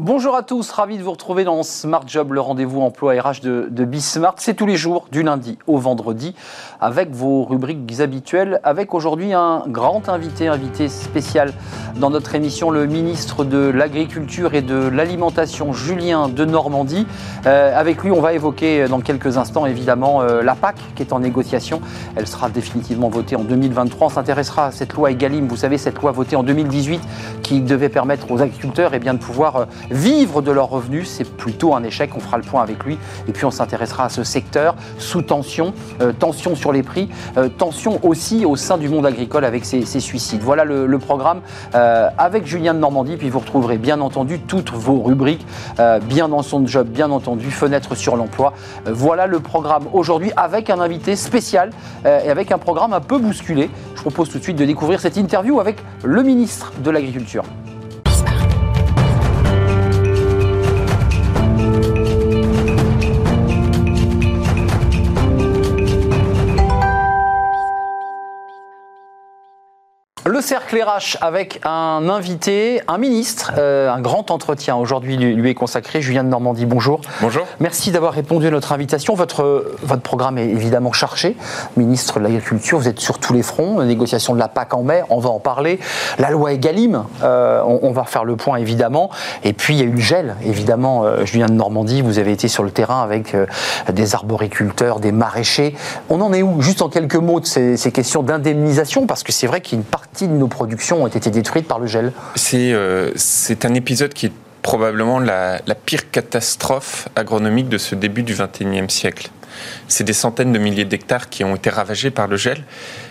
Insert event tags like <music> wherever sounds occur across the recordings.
Bonjour à tous, ravi de vous retrouver dans Smart Job, le rendez-vous emploi RH de, de Bismart. C'est tous les jours, du lundi au vendredi, avec vos rubriques habituelles, avec aujourd'hui un grand invité, invité spécial dans notre émission, le ministre de l'Agriculture et de l'Alimentation, Julien de Normandie. Euh, avec lui, on va évoquer dans quelques instants, évidemment, euh, la PAC qui est en négociation. Elle sera définitivement votée en 2023. On s'intéressera à cette loi Egalim, vous savez, cette loi votée en 2018 qui devait permettre aux agriculteurs eh bien, de pouvoir euh, vivre de leurs revenus, c'est plutôt un échec. On fera le point avec lui. Et puis on s'intéressera à ce secteur sous tension, euh, tension sur les prix, euh, tension aussi au sein du monde agricole avec ces, suicides. Voilà le, programme euh, avec Julien de Normandie. Puis vous retrouverez bien entendu toutes vos rubriques, bien dans son job, bien entendu, fenêtre sur l'emploi. voilà le programme aujourd'hui avec un invité spécial et avec un programme un peu bousculé. Je propose tout de suite de découvrir cette interview avec le ministre de l'Agriculture. Le cercle RH avec un invité, un ministre, euh, un grand entretien aujourd'hui lui, est consacré. Julien de Normandie, bonjour. Bonjour. Merci d'avoir répondu à notre invitation. Votre, votre programme est évidemment chargé. Ministre de l'Agriculture, vous êtes sur tous les fronts. La négociation de la PAC en mai, on va en parler. La loi Egalim, euh, on, va refaire le point évidemment. Et puis il y a eu le gel, évidemment. Euh, Julien de Normandie, vous avez été sur le terrain avec des arboriculteurs, des maraîchers. On en est où? Juste en quelques mots de ces, ces questions d'indemnisation, parce que c'est vrai qu'il y a une partie de nos productions ont été détruites par le gel. C'est euh, un épisode qui est probablement la, pire catastrophe agronomique de ce début du XXIe siècle. C'est des centaines de milliers d'hectares qui ont été ravagés par le gel.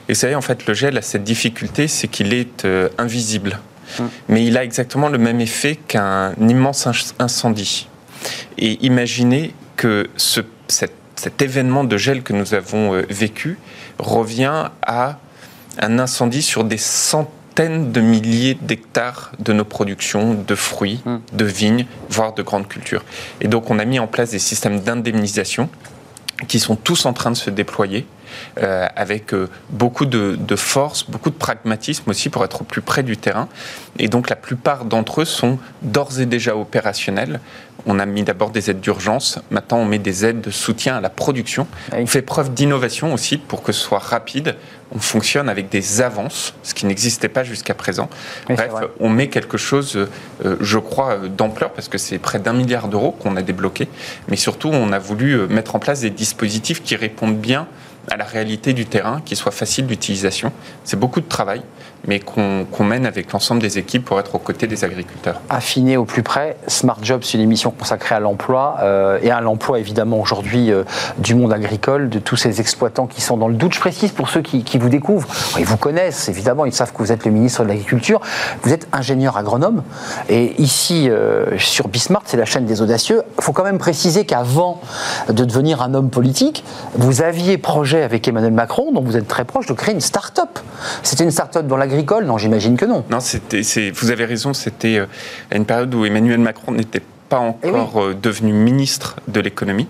Et vous savez, en fait, le gel a cette difficulté, c'est qu'il est, euh, invisible. Hum. Mais il a exactement le même effet qu'un immense incendie. Et imaginez que ce, cet, cet, événement de gel que nous avons euh, vécu revient à un incendie sur des centaines de milliers d'hectares de nos productions de fruits, hmm. de vignes, voire de grandes cultures. Et donc on a mis en place des systèmes d'indemnisation qui sont tous en train de se déployer. Euh, avec euh, beaucoup de, de, force, beaucoup de pragmatisme aussi pour être au plus près du terrain. Et donc la plupart d'entre eux sont d'ores et déjà opérationnels. On a mis d'abord des aides d'urgence, maintenant on met des aides de soutien à la production. On fait preuve d'innovation aussi pour que ce soit rapide. On fonctionne avec des avances, ce qui n'existait pas jusqu'à présent. Bref, on met quelque chose, euh, je crois, d'ampleur, parce que c'est près d'un milliard d'euros qu'on a débloqué. Mais surtout, on a voulu mettre en place des dispositifs qui répondent bien à la réalité du terrain, qui soit facile d'utilisation. C'est beaucoup de travail, mais qu'on mène avec l'ensemble des équipes pour être aux côtés des agriculteurs. Affiné au plus près, Smart Job, c'est une émission consacrée à l'emploi euh, et à l'emploi évidemment aujourd'hui euh, du monde agricole, de tous ces exploitants qui sont dans le doute. Je précise pour ceux qui, vous découvrent, ils vous connaissent évidemment, ils savent que vous êtes le ministre de l'Agriculture, vous êtes ingénieur agronome et ici euh, sur Bismart, c'est la chaîne des audacieux. Il faut quand même préciser qu'avant de devenir un homme politique, vous aviez projet avec Emmanuel Macron, dont vous êtes très proche, de créer une start-up. C'était une start-up dans l'agricole Non, j'imagine que non. Non, vous avez raison, c'était euh, à une période où Emmanuel Macron n'était pas eh encore euh, devenu ministre de l'économie.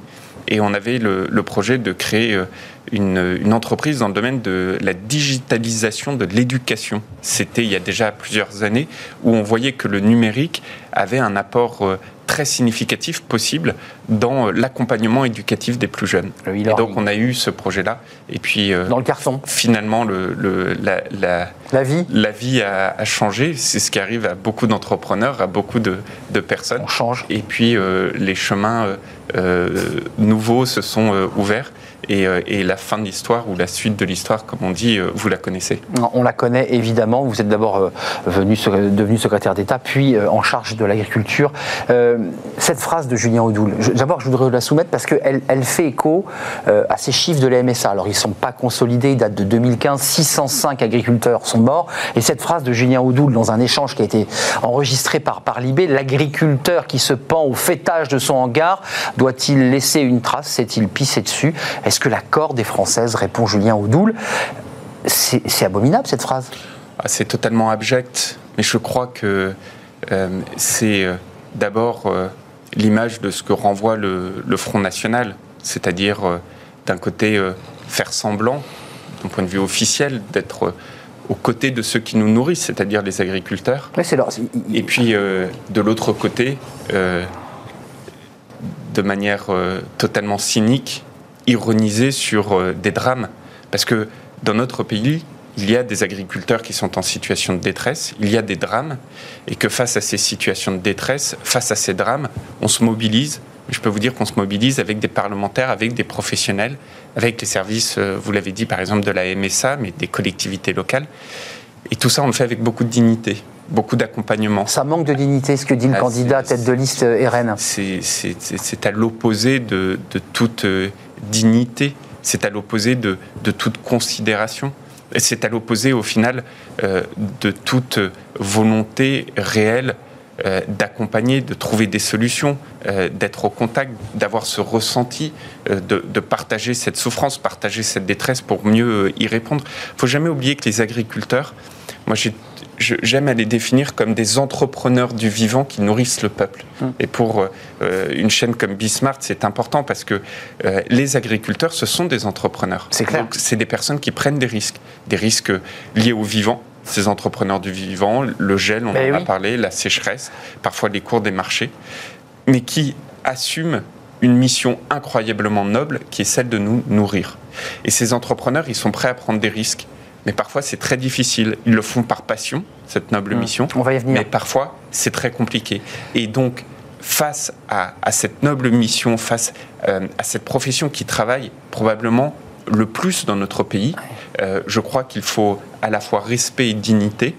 Et on avait le, projet de créer euh, une, une, entreprise dans le domaine de la digitalisation de l'éducation. C'était il y a déjà plusieurs années où on voyait que le numérique avait un apport très significatif possible dans euh, l'accompagnement éducatif des plus jeunes. et donc on a eu ce projet-là. Et puis euh, dans le carton. Finalement, le, la, la, vie, la vie a, changé. C'est ce qui arrive à beaucoup d'entrepreneurs, à beaucoup de, de, personnes. On change. Et puis euh, les chemins nouveaux se sont ouverts. Euh, et, la fin de l'histoire ou la suite de l'histoire, comme on dit, euh, vous la connaissez On la connaît évidemment. Vous êtes d'abord euh, venu, devenu secrétaire d'État, puis en charge de l'agriculture. cette phrase de Julien Audoul, d'abord je voudrais la soumettre parce qu'elle elle fait écho à ces chiffres de la MSA. Alors ils ne sont pas consolidés, ils datent de 2015, 605 agriculteurs sont morts. Et cette phrase de Julien Audoul dans un échange qui a été enregistré par, par Libé, l'agriculteur qui se pend au fêtage de son hangar, doit-il laisser une trace? S'est-il pissé dessus? Est-ce que la corde est française répond Julien Audoul. C'est abominable cette phrase. Ah, c'est totalement abject, mais je crois que euh, c'est euh, d'abord euh, l'image de ce que renvoie le, Front National, c'est-à-dire d'un côté faire semblant, d'un point de vue officiel, d'être aux côtés de ceux qui nous nourrissent, c'est-à-dire les agriculteurs. Et puis, de l'autre côté, de manière totalement cynique, ironiser sur des drames. Parce que dans notre pays, il y a des agriculteurs qui sont en situation de détresse, il y a des drames, et que face à ces situations de détresse, face à ces drames, on se mobilise. Je peux vous dire qu'on se mobilise avec des parlementaires, avec des professionnels, avec les services, euh, vous l'avez dit par exemple, de la MSA, mais des collectivités locales. Et tout ça, on le fait avec beaucoup de dignité, beaucoup d'accompagnement. Ça manque de dignité, ce que dit le ah, candidat tête de liste euh, RN. C'est à l'opposé de, toute euh, dignité, c'est à l'opposé de, de toute considération. C'est à l'opposé, au final, euh, de toute volonté réelle euh, d'accompagner, de trouver des solutions, euh, d'être au contact, d'avoir ce ressenti, de, de, partager cette souffrance, partager cette détresse pour mieux y répondre. Il faut jamais oublier que les agriculteurs, moi j'ai j'aime à les définir comme des entrepreneurs du vivant qui nourrissent le peuple. Hum. Et pour euh, une chaîne comme Bismart, c'est important parce que euh, les agriculteurs, ce sont des entrepreneurs. C'est clair. c'est des personnes qui prennent des risques, des risques liés au vivant. Ces entrepreneurs du vivant, le gel, on ben en a parlé, la sécheresse, parfois les cours des marchés, mais qui assument une mission incroyablement noble qui est celle de nous nourrir. Et ces entrepreneurs, ils sont prêts à prendre des risques mais parfois c'est très difficile. Ils le font par passion, cette noble mmh. mission. On va y venir. Mais parfois c'est très compliqué. Et donc, face à, cette noble mission, face euh, à cette profession qui travaille probablement le plus dans notre pays, euh, je crois qu'il faut à la fois respect et dignité.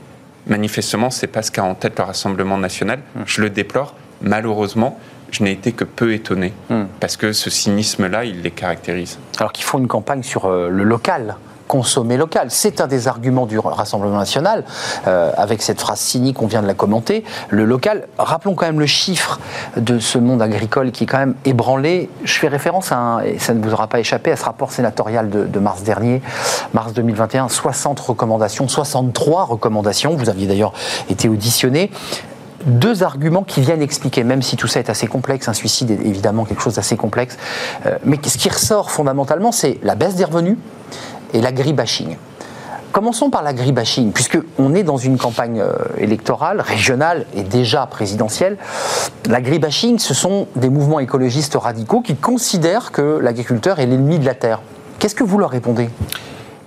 Manifestement, c'est pas ce qu'a en tête le Rassemblement national. Mmh. Je le déplore. Malheureusement, je n'ai été que peu étonné, mmh. parce que ce cynisme-là, il les caractérise. Alors qu'ils font une campagne sur euh, le local, consommer local. C'est un des arguments du Rassemblement national, euh, avec cette phrase cynique, on vient de la commenter, le local. Rappelons quand même le chiffre de ce monde agricole qui est quand même ébranlé. Je fais référence à, un, et ça ne vous aura pas échappé, à ce rapport sénatorial de, mars dernier, mars 2021, 60 recommandations, 63 recommandations, vous aviez d'ailleurs été auditionné deux arguments qui viennent expliquer, même si tout ça est assez complexe, un suicide est évidemment quelque chose d'assez complexe, euh, mais ce qui ressort fondamentalement, c'est la baisse des revenus et l'agribashing. Commençons par l'agribashing, puisqu'on est dans une campagne euh, électorale, régionale et déjà présidentielle. L'agribashing, ce sont des mouvements écologistes radicaux qui considèrent que l'agriculteur est l'ennemi de la terre. Qu'est-ce que vous leur répondez?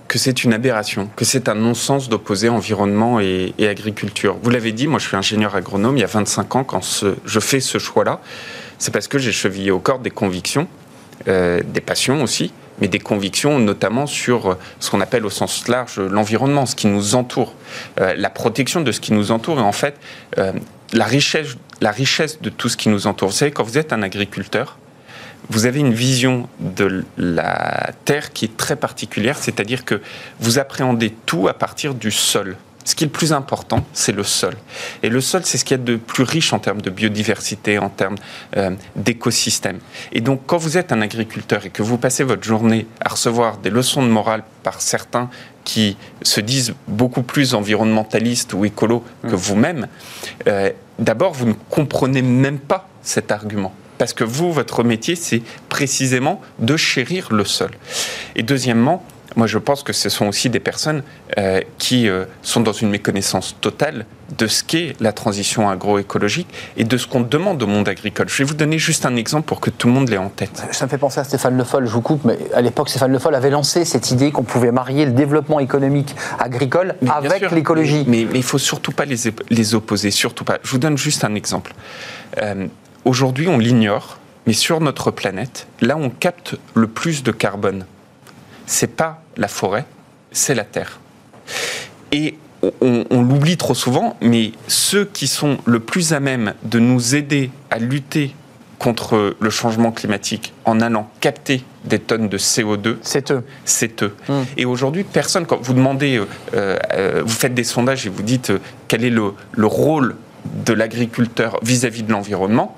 Que c'est une aberration, que c'est un non-sens d'opposer environnement et, agriculture. Vous l'avez dit, moi je suis ingénieur agronome, il y a 25 ans, quand je fais ce choix-là, c'est parce que j'ai chevillé au corps des convictions, euh, des passions aussi, mais des convictions notamment sur ce qu'on appelle au sens large l'environnement, ce qui nous entoure, euh, la protection de ce qui nous entoure et en fait euh, la, richesse, la richesse de tout ce qui nous entoure. Vous savez, quand vous êtes un agriculteur, vous avez une vision de la terre qui est très particulière, c'est-à-dire que vous appréhendez tout à partir du sol. Ce qui est le plus important, c'est le sol. Et le sol, c'est ce qu'il y a de plus riche en termes de biodiversité, en termes euh, d'écosystème. Et donc, quand vous êtes un agriculteur et que vous passez votre journée à recevoir des leçons de morale par certains qui se disent beaucoup plus environnementalistes ou écolos que mmh. vous-même, euh, d'abord, vous ne comprenez même pas cet argument. Parce que vous, votre métier, c'est précisément de chérir le sol. Et deuxièmement, moi je pense que ce sont aussi des personnes euh, qui euh, sont dans une méconnaissance totale de ce qu'est la transition agroécologique et de ce qu'on demande au monde agricole. Je vais vous donner juste un exemple pour que tout le monde l'ait en tête. Ça me fait penser à Stéphane Le Foll, je vous coupe, mais à l'époque Stéphane Le Foll avait lancé cette idée qu'on pouvait marier le développement économique agricole avec l'écologie. Mais, il ne faut surtout pas les, les, opposer, surtout pas. Je vous donne juste un exemple. Euh, aujourd'hui on l'ignore, mais sur notre planète, là on capte le plus de carbone c'est pas la forêt, c'est la terre. Et on, l'oublie trop souvent, mais ceux qui sont le plus à même de nous aider à lutter contre le changement climatique en allant capter des tonnes de CO2. C'est eux. C'est eux. Hmm. Et aujourd'hui, personne, quand vous demandez, euh, euh, vous faites des sondages et vous dites euh, quel est le, le rôle de l'agriculteur vis-à-vis de l'environnement,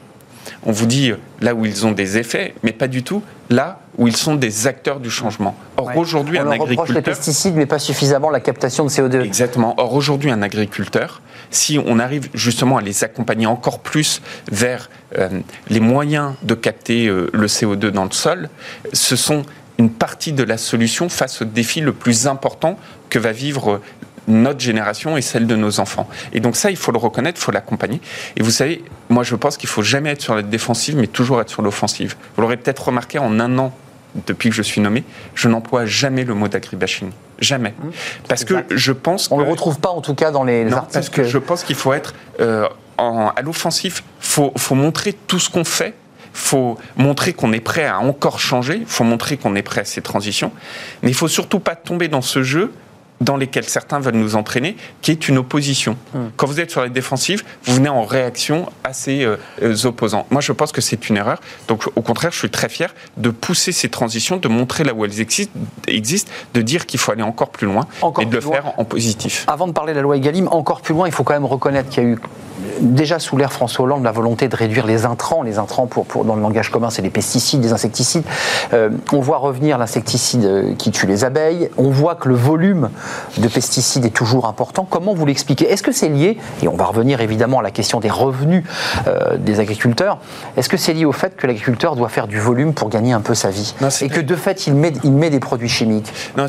on vous dit là où ils ont des effets, mais pas du tout là où ils sont des acteurs du changement. Or aujourd'hui, un agriculteur, les pesticides, mais pas suffisamment la captation de CO2. Exactement. Or aujourd'hui, un agriculteur, si on arrive justement à les accompagner encore plus vers euh, les moyens de capter euh, le CO2 dans le sol, ce sont une partie de la solution face au défi le plus important que va vivre notre génération et celle de nos enfants. Et donc ça, il faut le reconnaître, il faut l'accompagner. Et vous savez, moi je pense qu'il faut jamais être sur la défensive, mais toujours être sur l'offensive. Vous l'aurez peut-être remarqué en un an depuis que je suis nommé, je n'emploie jamais le mot d'agribashing. Jamais. Mmh. Parce que je pense On ne le retrouve pas en tout cas dans les articles. Parce que je pense qu'il faut être euh, en, à l'offensif. Il faut, faut montrer tout ce qu'on fait il faut montrer qu'on est prêt à encore changer, il faut montrer qu'on est prêt à ces transitions, mais il ne faut surtout pas tomber dans ce jeu dans lesquels certains veulent nous entraîner, qui est une opposition. Hmm. Quand vous êtes sur la défensive, vous venez en réaction à ces euh, euh, opposants. Moi, je pense que c'est une erreur. Donc, au contraire, je suis très fier de pousser ces transitions, de montrer là où elles existent, de dire qu'il faut aller encore plus loin et de le faire en positif. Avant de parler de la loi Egalim, encore plus loin, il faut quand même reconnaître qu'il y a eu déjà sous l'ère François Hollande la volonté de réduire les intrants. Les intrants, pour, pour dans le langage commun, c'est les pesticides, les insecticides. Euh, on voit revenir l'insecticide qui tue les abeilles. On voit que le volume de pesticides est toujours important. Comment vous l'expliquez? Est-ce que c'est lié, et on va revenir évidemment à la question des revenus euh, des agriculteurs, est-ce que c'est lié au fait que l'agriculteur doit faire du volume pour gagner un peu sa vie? Et que de fait, il met, il met des produits chimiques? Non,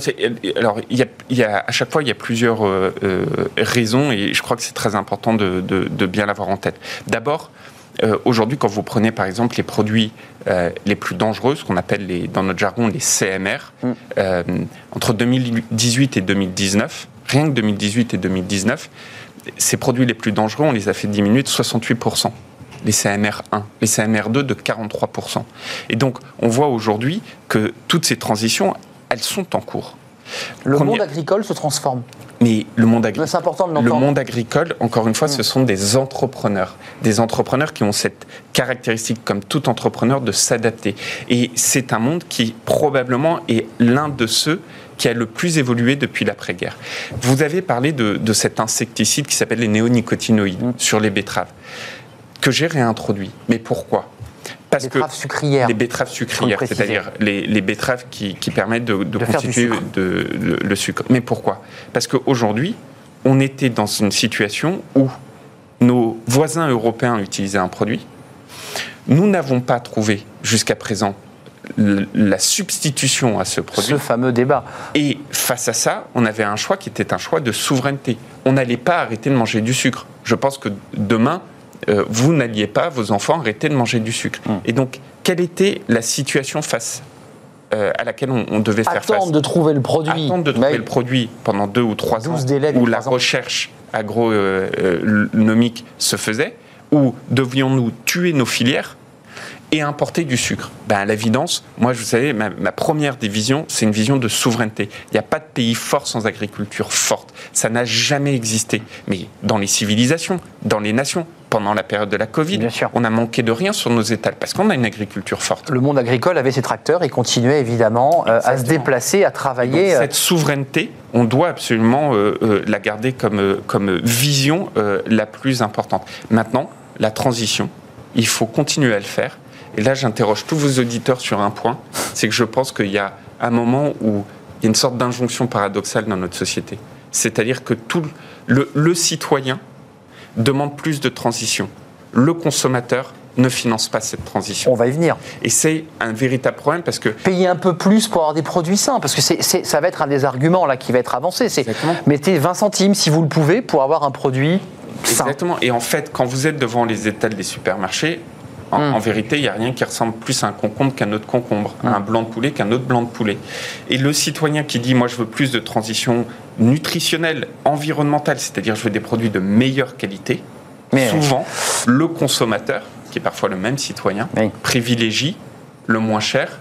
alors il y, a, à chaque fois, il y a plusieurs euh, raisons, et je crois que c'est très important de, de bien l'avoir en tête. D'abord, euh, aujourd'hui, quand vous prenez par exemple les produits euh, les plus dangereux, ce qu'on appelle les, dans notre jargon les CMR, mm. euh, entre 2018 et 2019, rien que 2018 et 2019, ces produits les plus dangereux, on les a fait diminuer de 68%. Les CMR 1, les CMR 2 de 43%. Et donc, on voit aujourd'hui que toutes ces transitions, elles sont en cours. Le monde agricole se transforme. Mais le monde, le monde agricole, encore une fois, ce mm. sont des entrepreneurs. Des entrepreneurs qui ont cette caractéristique, comme tout entrepreneur, de s'adapter. Et c'est un monde qui, probablement, est l'un de ceux qui a le plus évolué depuis l'après-guerre. Vous avez parlé de, cet insecticide qui s'appelle les néonicotinoïdes mm. sur les betteraves, que j'ai réintroduit. Mais pourquoi? Parce betteraves que sucrières. Les betteraves sucrières, c'est-à-dire les, betteraves qui, permettent de, constituer le, sucre. Mais pourquoi? Parce qu'aujourd'hui, on était dans une situation où nos voisins européens utilisaient un produit. Nous n'avons pas trouvé jusqu'à présent la substitution à ce produit. Ce fameux débat. Et face à ça, on avait un choix qui était un choix de souveraineté. On n'allait pas arrêter de manger du sucre. Je pense que demain, euh, vous n'alliez pas, vos enfants, arrêter de manger du sucre. Hum. Et donc, quelle était la situation face euh, à laquelle on, devait faire face Attendre de trouver le produit. Attendre de trouver le produit pendant deux ou trois ans, où la recherche agronomique se faisait, où devions-nous tuer nos filières et importer du sucre? Ben, À l'évidence, moi, vous savez, ma, ma première des visions, c'est une vision de souveraineté. Il n'y a pas de pays fort sans agriculture forte. Ça n'a jamais existé. Mais dans les civilisations, dans les nations, pendant la période de la Covid, on a manqué de rien sur nos étals parce qu'on a une agriculture forte. Le monde agricole avait ses tracteurs et continuait évidemment euh, à se déplacer, à travailler. Donc, euh, cette souveraineté, on doit absolument euh, la garder comme, comme vision la plus importante. Maintenant, la transition, il faut continuer à le faire et là, j'interroge tous vos auditeurs sur un point, c'est que je pense qu'il y a un moment où il y a une sorte d'injonction paradoxale dans notre société. C'est-à-dire que tout le, citoyen demande plus de transition. Le consommateur ne finance pas cette transition. On va y venir. Et c'est un véritable problème parce que... Payer un peu plus pour avoir des produits sains, parce que c'est, ça va être un des arguments là qui va être avancé. C'est mettez 20 centimes si vous le pouvez pour avoir un produit sain. Exactement. Et en fait, quand vous êtes devant les étals des supermarchés, Hmm. En, vérité, il n'y a rien qui ressemble plus à un concombre qu'un autre concombre, à un hmm. blanc de poulet qu'un autre blanc de poulet. Et le citoyen qui dit, moi je veux plus de transition nutritionnelle, environnementale, c'est-à-dire je veux des produits de meilleure qualité, Mais souvent, le consommateur, qui est parfois le même citoyen, privilégie le moins cher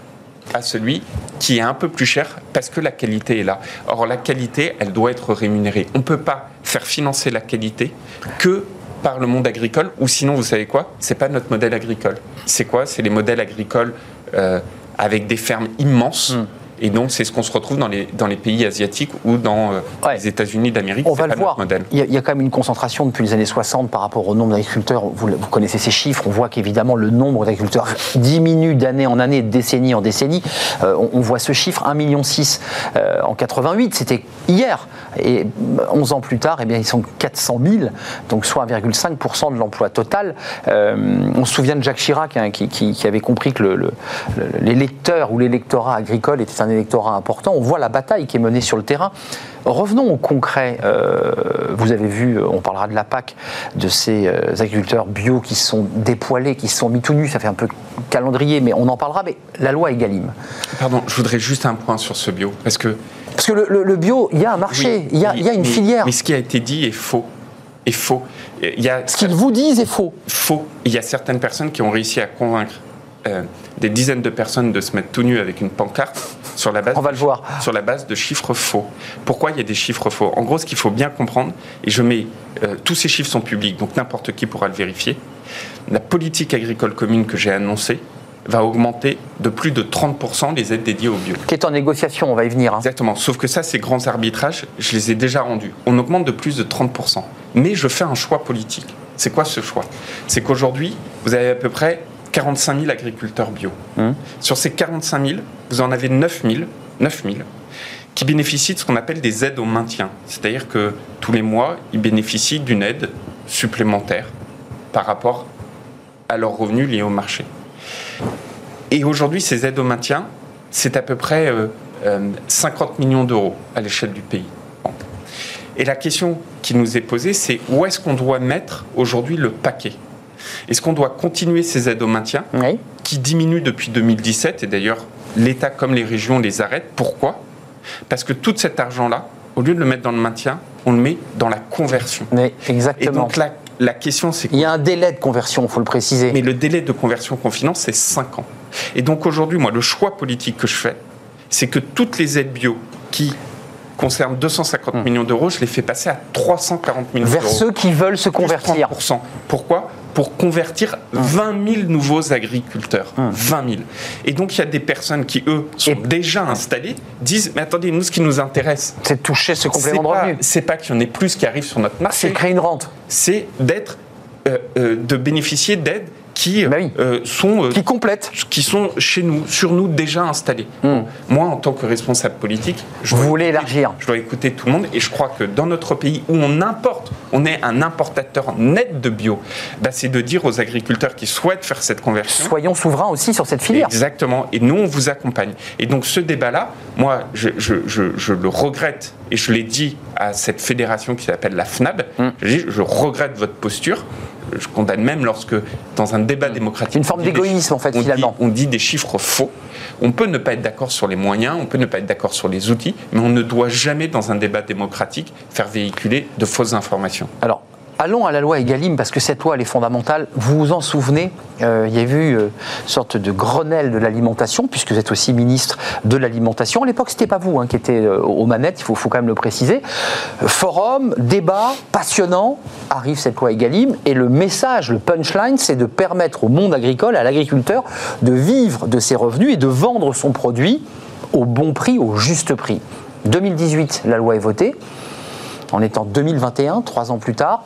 à celui qui est un peu plus cher parce que la qualité est là. Or, la qualité, elle doit être rémunérée. On ne peut pas faire financer la qualité que par le monde agricole, ou sinon, vous savez quoi? C'est pas notre modèle agricole. C'est quoi? C'est les modèles agricoles euh, avec des fermes immenses. Hmm. Et donc, c'est ce qu'on se retrouve dans les, dans les pays asiatiques ou dans euh, les États-Unis d'Amérique. On va le voir. Il y, a, quand même une concentration depuis les années 60 par rapport au nombre d'agriculteurs. Vous, vous, connaissez ces chiffres. On voit qu'évidemment, le nombre d'agriculteurs diminue d'année en année, de décennie en décennie. Euh, on, voit ce chiffre 1,6 million euh, en 88. C'était hier. Et 11 ans plus tard, eh bien, ils sont 400 000, donc soit 1,5% de l'emploi total. Euh, on se souvient de Jacques Chirac hein, qui, avait compris que l'électeur ou l'électorat agricole était un électorat important. On voit la bataille qui est menée sur le terrain. Revenons au concret. Euh, vous avez vu, on parlera de la PAC, de ces euh, agriculteurs bio qui sont dépoilés, qui se sont mis tout nus. Ça fait un peu calendrier, mais on en parlera. Mais la loi Egalim. Pardon, je voudrais juste un point sur ce bio. Parce que, parce que le, bio, il y a un marché, il, y a, une filière. Mais ce qui a été dit est faux. Est faux. Il y a, ce qu'ils vous disent est faux. Faux. Il y a certaines personnes qui ont réussi à convaincre euh, des dizaines de personnes de se mettre tout nu avec une pancarte sur la base, On va le voir. sur la base de chiffres faux. Pourquoi il y a des chiffres faux? En gros, ce qu'il faut bien comprendre, et je mets euh, tous ces chiffres sont publics, donc n'importe qui pourra le vérifier. La politique agricole commune que j'ai annoncée va augmenter de plus de 30% les aides dédiées au bio. Qui est en négociation, on va y venir. Hein. Exactement. Sauf que ça, ces grands arbitrages, je les ai déjà rendus. On augmente de plus de 30%. Mais je fais un choix politique. C'est quoi ce choix? C'est qu'aujourd'hui, vous avez à peu près 45 000 agriculteurs bio. Hum. Sur ces 45 000, vous en avez 9 000, 9 000 qui bénéficient de ce qu'on appelle des aides au maintien. C'est-à-dire que tous les mois, ils bénéficient d'une aide supplémentaire par rapport à leurs revenus liés au marché. Et aujourd'hui, ces aides au maintien, c'est à peu près 50 euh, euh, millions d'euros à l'échelle du pays. Et la question qui nous est posée, c'est où est-ce qu'on doit mettre aujourd'hui le paquet? Est-ce qu'on doit continuer ces aides au maintien qui diminuent depuis 2017 et d'ailleurs l'État comme les régions les arrêtent? Pourquoi? Parce que tout cet argent-là, au lieu de le mettre dans le maintien, on le met dans la conversion. Mais exactement. Et donc la, la question, c'est... Il y a un délai de conversion, il faut le préciser. Mais le délai de conversion qu'on finance, c'est 5 ans. Et donc aujourd'hui, moi, le choix politique que je fais, c'est que toutes les aides bio qui concernent 250 hmm. millions d'euros, je les fais passer à 340 millions d'euros. Vers ceux qui veulent se convertir. Pourquoi? Pour convertir 20 000 nouveaux agriculteurs. 20 000. Et donc, il y a des personnes qui, eux, sont déjà installées, disent Mais attendez, nous, ce qui nous intéresse. C'est de toucher ce complément de revenu. C'est pas qu'il y en ait plus qui arrivent sur notre marché. C'est créer une rente. C'est d'être. Euh, euh, de bénéficier d'aides qui bah euh, sont euh, qui complètent, qui sont chez nous, sur nous déjà installés. Hmm. Moi, en tant que responsable politique, je voulais élargir. Je dois écouter tout le monde et je crois que dans notre pays où on importe, on est un importateur net de bio, bah, c'est de dire aux agriculteurs qui souhaitent faire cette conversion. Soyons souverains aussi sur cette filière. Exactement. Et nous, on vous accompagne. Et donc ce débat-là, moi, je, je, je, le regrette et je l'ai dit à cette fédération qui s'appelle la FNAB. Hmm. Je, je regrette votre posture je condamne même lorsque, dans un débat démocratique. Une forme d'égoïsme, en fait, finalement. on dit des chiffres faux. On peut ne pas être d'accord sur les moyens, on peut ne pas être d'accord sur les outils, mais on ne doit jamais, dans un débat démocratique, faire véhiculer de fausses informations. Alors, Allons à la loi Egalim, parce que cette loi, elle est fondamentale. Vous vous en souvenez, euh, il y a eu une sorte de Grenelle de l'alimentation, puisque vous êtes aussi ministre de l'alimentation. À l'époque, ce n'était pas vous hein, qui étiez euh, aux manettes, il faut, faut, quand même le préciser. Forum, débat, passionnant, arrive cette loi Egalim, et le message, le punchline, c'est de permettre au monde agricole, à l'agriculteur, de vivre de ses revenus et de vendre son produit au bon prix, au juste prix. 2018, la loi est votée. On est en 2021, trois ans plus tard.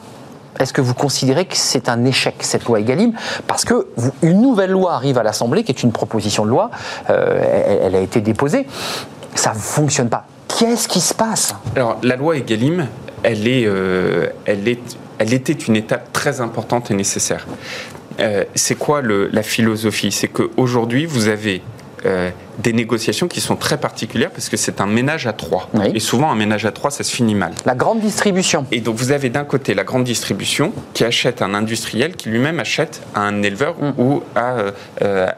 Est-ce que vous considérez que c'est un échec, cette loi Egalim? Parce que une nouvelle loi arrive à l'Assemblée, qui est une proposition de loi, euh, elle, a été déposée, ça ne fonctionne pas. Qu'est-ce qui se passe? Alors, la loi Egalim, elle, est, euh, elle, est, elle était une étape très importante et nécessaire. Euh, c'est quoi la philosophie? C'est qu'aujourd'hui, vous avez euh, des négociations qui sont très particulières parce que c'est un ménage à trois. Et souvent, un ménage à trois, ça se finit mal. La grande distribution. Et donc, vous avez d'un côté la grande distribution qui achète un industriel qui lui-même achète à un éleveur mm. ou euh,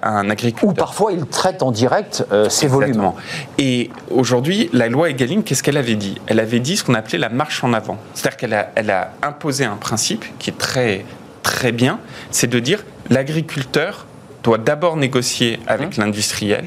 à, un agriculteur. Ou parfois, il traite en direct euh, ses volumes. Et aujourd'hui, la loi Egaline, qu'est-ce qu'elle avait dit? Elle avait dit ce qu'on appelait la marche en avant. C'est-à-dire qu'elle a, elle a imposé un principe qui est très, très bien, c'est de dire l'agriculteur doit d'abord négocier avec mmh. l'industriel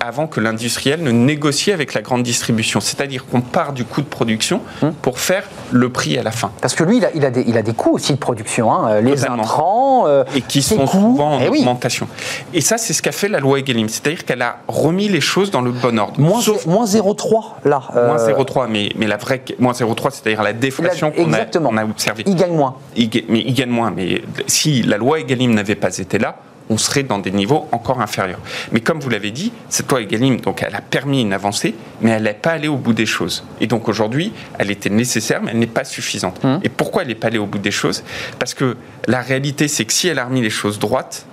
avant que l'industriel ne négocie avec la grande distribution. C'est-à-dire qu'on part du coût de production mmh. pour faire le prix à la fin. Parce que lui, il a, il a, des, il a des, coûts aussi de production, hein. les intrants, euh, et qui sont souvent en eh augmentation. Et ça, c'est ce qu'a fait la loi Egalim. C'est-à-dire qu'elle a remis les choses dans le bon ordre. Moins, 0,3 là. Euh... Moins 0,3, mais, mais la vraie moins 0,3, c'est-à-dire la déflation qu'on a, a, observée. Il gagne moins. Il, mais il gagne moins. Mais si la loi Egalim n'avait pas été là, on serait dans des niveaux encore inférieurs. Mais comme vous l'avez dit, cette loi Egalim, donc elle a permis une avancée, mais elle n'est pas allée au bout des choses. Et donc aujourd'hui, elle était nécessaire, mais elle n'est pas suffisante. Hum. Et pourquoi elle n'est pas allée au bout des choses? Parce que la réalité, c'est que si elle a remis les choses droites,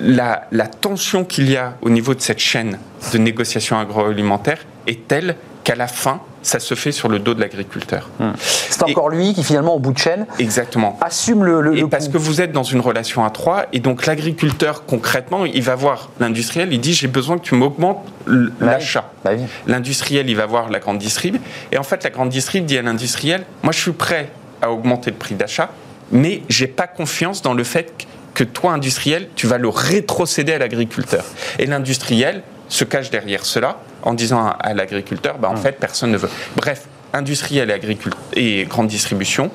la, la tension qu'il y a au niveau de cette chaîne de négociation agroalimentaire est telle qu'à la fin, ça se fait sur le dos de l'agriculteur. Hmm. C'est encore lui qui finalement, au bout de chaîne, exactement. assume le, le, et parce que vous êtes dans une relation à trois, et donc l'agriculteur concrètement, il va voir l'industriel, il dit j'ai besoin que tu m'augmentes bah l'achat. Bah l'industriel, il va voir la grande distrib, et en fait la grande distrib dit à l'industriel, moi je suis prêt à augmenter le prix d'achat, mais j'ai pas confiance dans le fait que toi industriel, tu vas le rétrocéder à l'agriculteur. Et l'industriel se cache derrière cela en disant à, l'agriculteur, bah, en fait, personne ne veut. Bref, industriel et, et grande distribution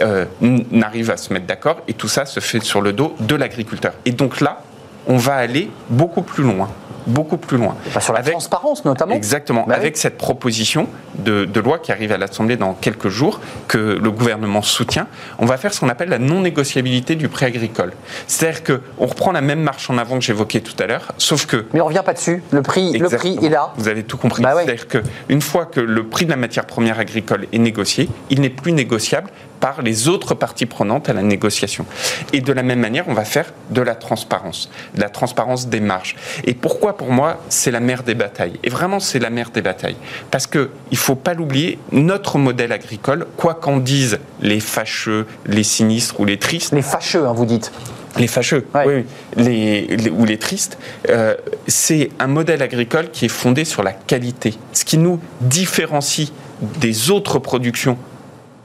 euh, n'arrivent à se mettre d'accord et tout ça se fait sur le dos de l'agriculteur. Et donc là, on va aller beaucoup plus loin beaucoup plus loin. sur la transparence notamment. Exactement. Bah avec cette proposition de, loi qui arrive à l'Assemblée dans quelques jours, que le gouvernement soutient, on va faire ce qu'on appelle la non-négociabilité du prêt agricole. C'est-à-dire qu'on reprend la même marche en avant que j'évoquais tout à l'heure, sauf que... Mais on ne revient pas dessus. Le prix, le prix est là. Vous avez tout compris. Bah C'est-à-dire qu'une fois que le prix de la matière première agricole est négocié, il n'est plus négociable par les autres parties prenantes à la négociation. Et de la même manière, on va faire de la transparence, de la transparence des marges. Et pourquoi, pour moi, c'est la mère des batailles? Et vraiment, c'est la mère des batailles. Parce qu'il ne faut pas l'oublier, notre modèle agricole, quoi qu'en disent les fâcheux, les sinistres ou les tristes... Les fâcheux, hein, vous dites les fâcheux, oui, les, ou les tristes, euh, c'est un modèle agricole qui est fondé sur la qualité. Ce qui nous différencie des autres productions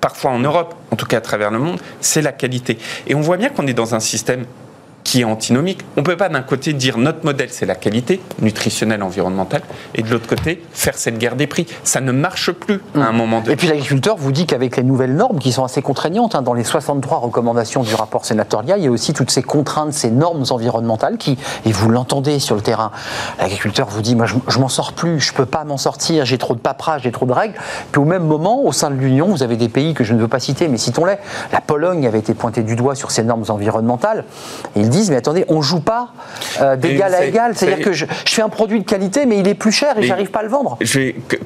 parfois en Europe, en tout cas à travers le monde, c'est la qualité. Et on voit bien qu'on est dans un système qui est antinomique. On ne peut pas d'un côté dire notre modèle c'est la qualité nutritionnelle, environnementale, et de l'autre côté faire cette guerre des prix. Ça ne marche plus à un mm. moment donné. Et puis l'agriculteur vous dit qu'avec les nouvelles normes qui sont assez contraignantes, hein, dans les 63 recommandations du rapport sénatorial, il y a aussi toutes ces contraintes, ces normes environnementales qui, et vous l'entendez sur le terrain, l'agriculteur vous dit moi je, je m'en sors plus, je peux pas m'en sortir, j'ai trop de paperasse, j'ai trop de règles. Puis au même moment, au sein de l'Union, vous avez des pays que je ne veux pas citer, mais citons-les. La Pologne avait été pointée du doigt sur ces normes environnementales. Et disent mais attendez, on joue pas euh, d'égal à égal. C'est-à-dire que je, fais un produit de qualité, mais il est plus cher et, j'arrive pas à le vendre.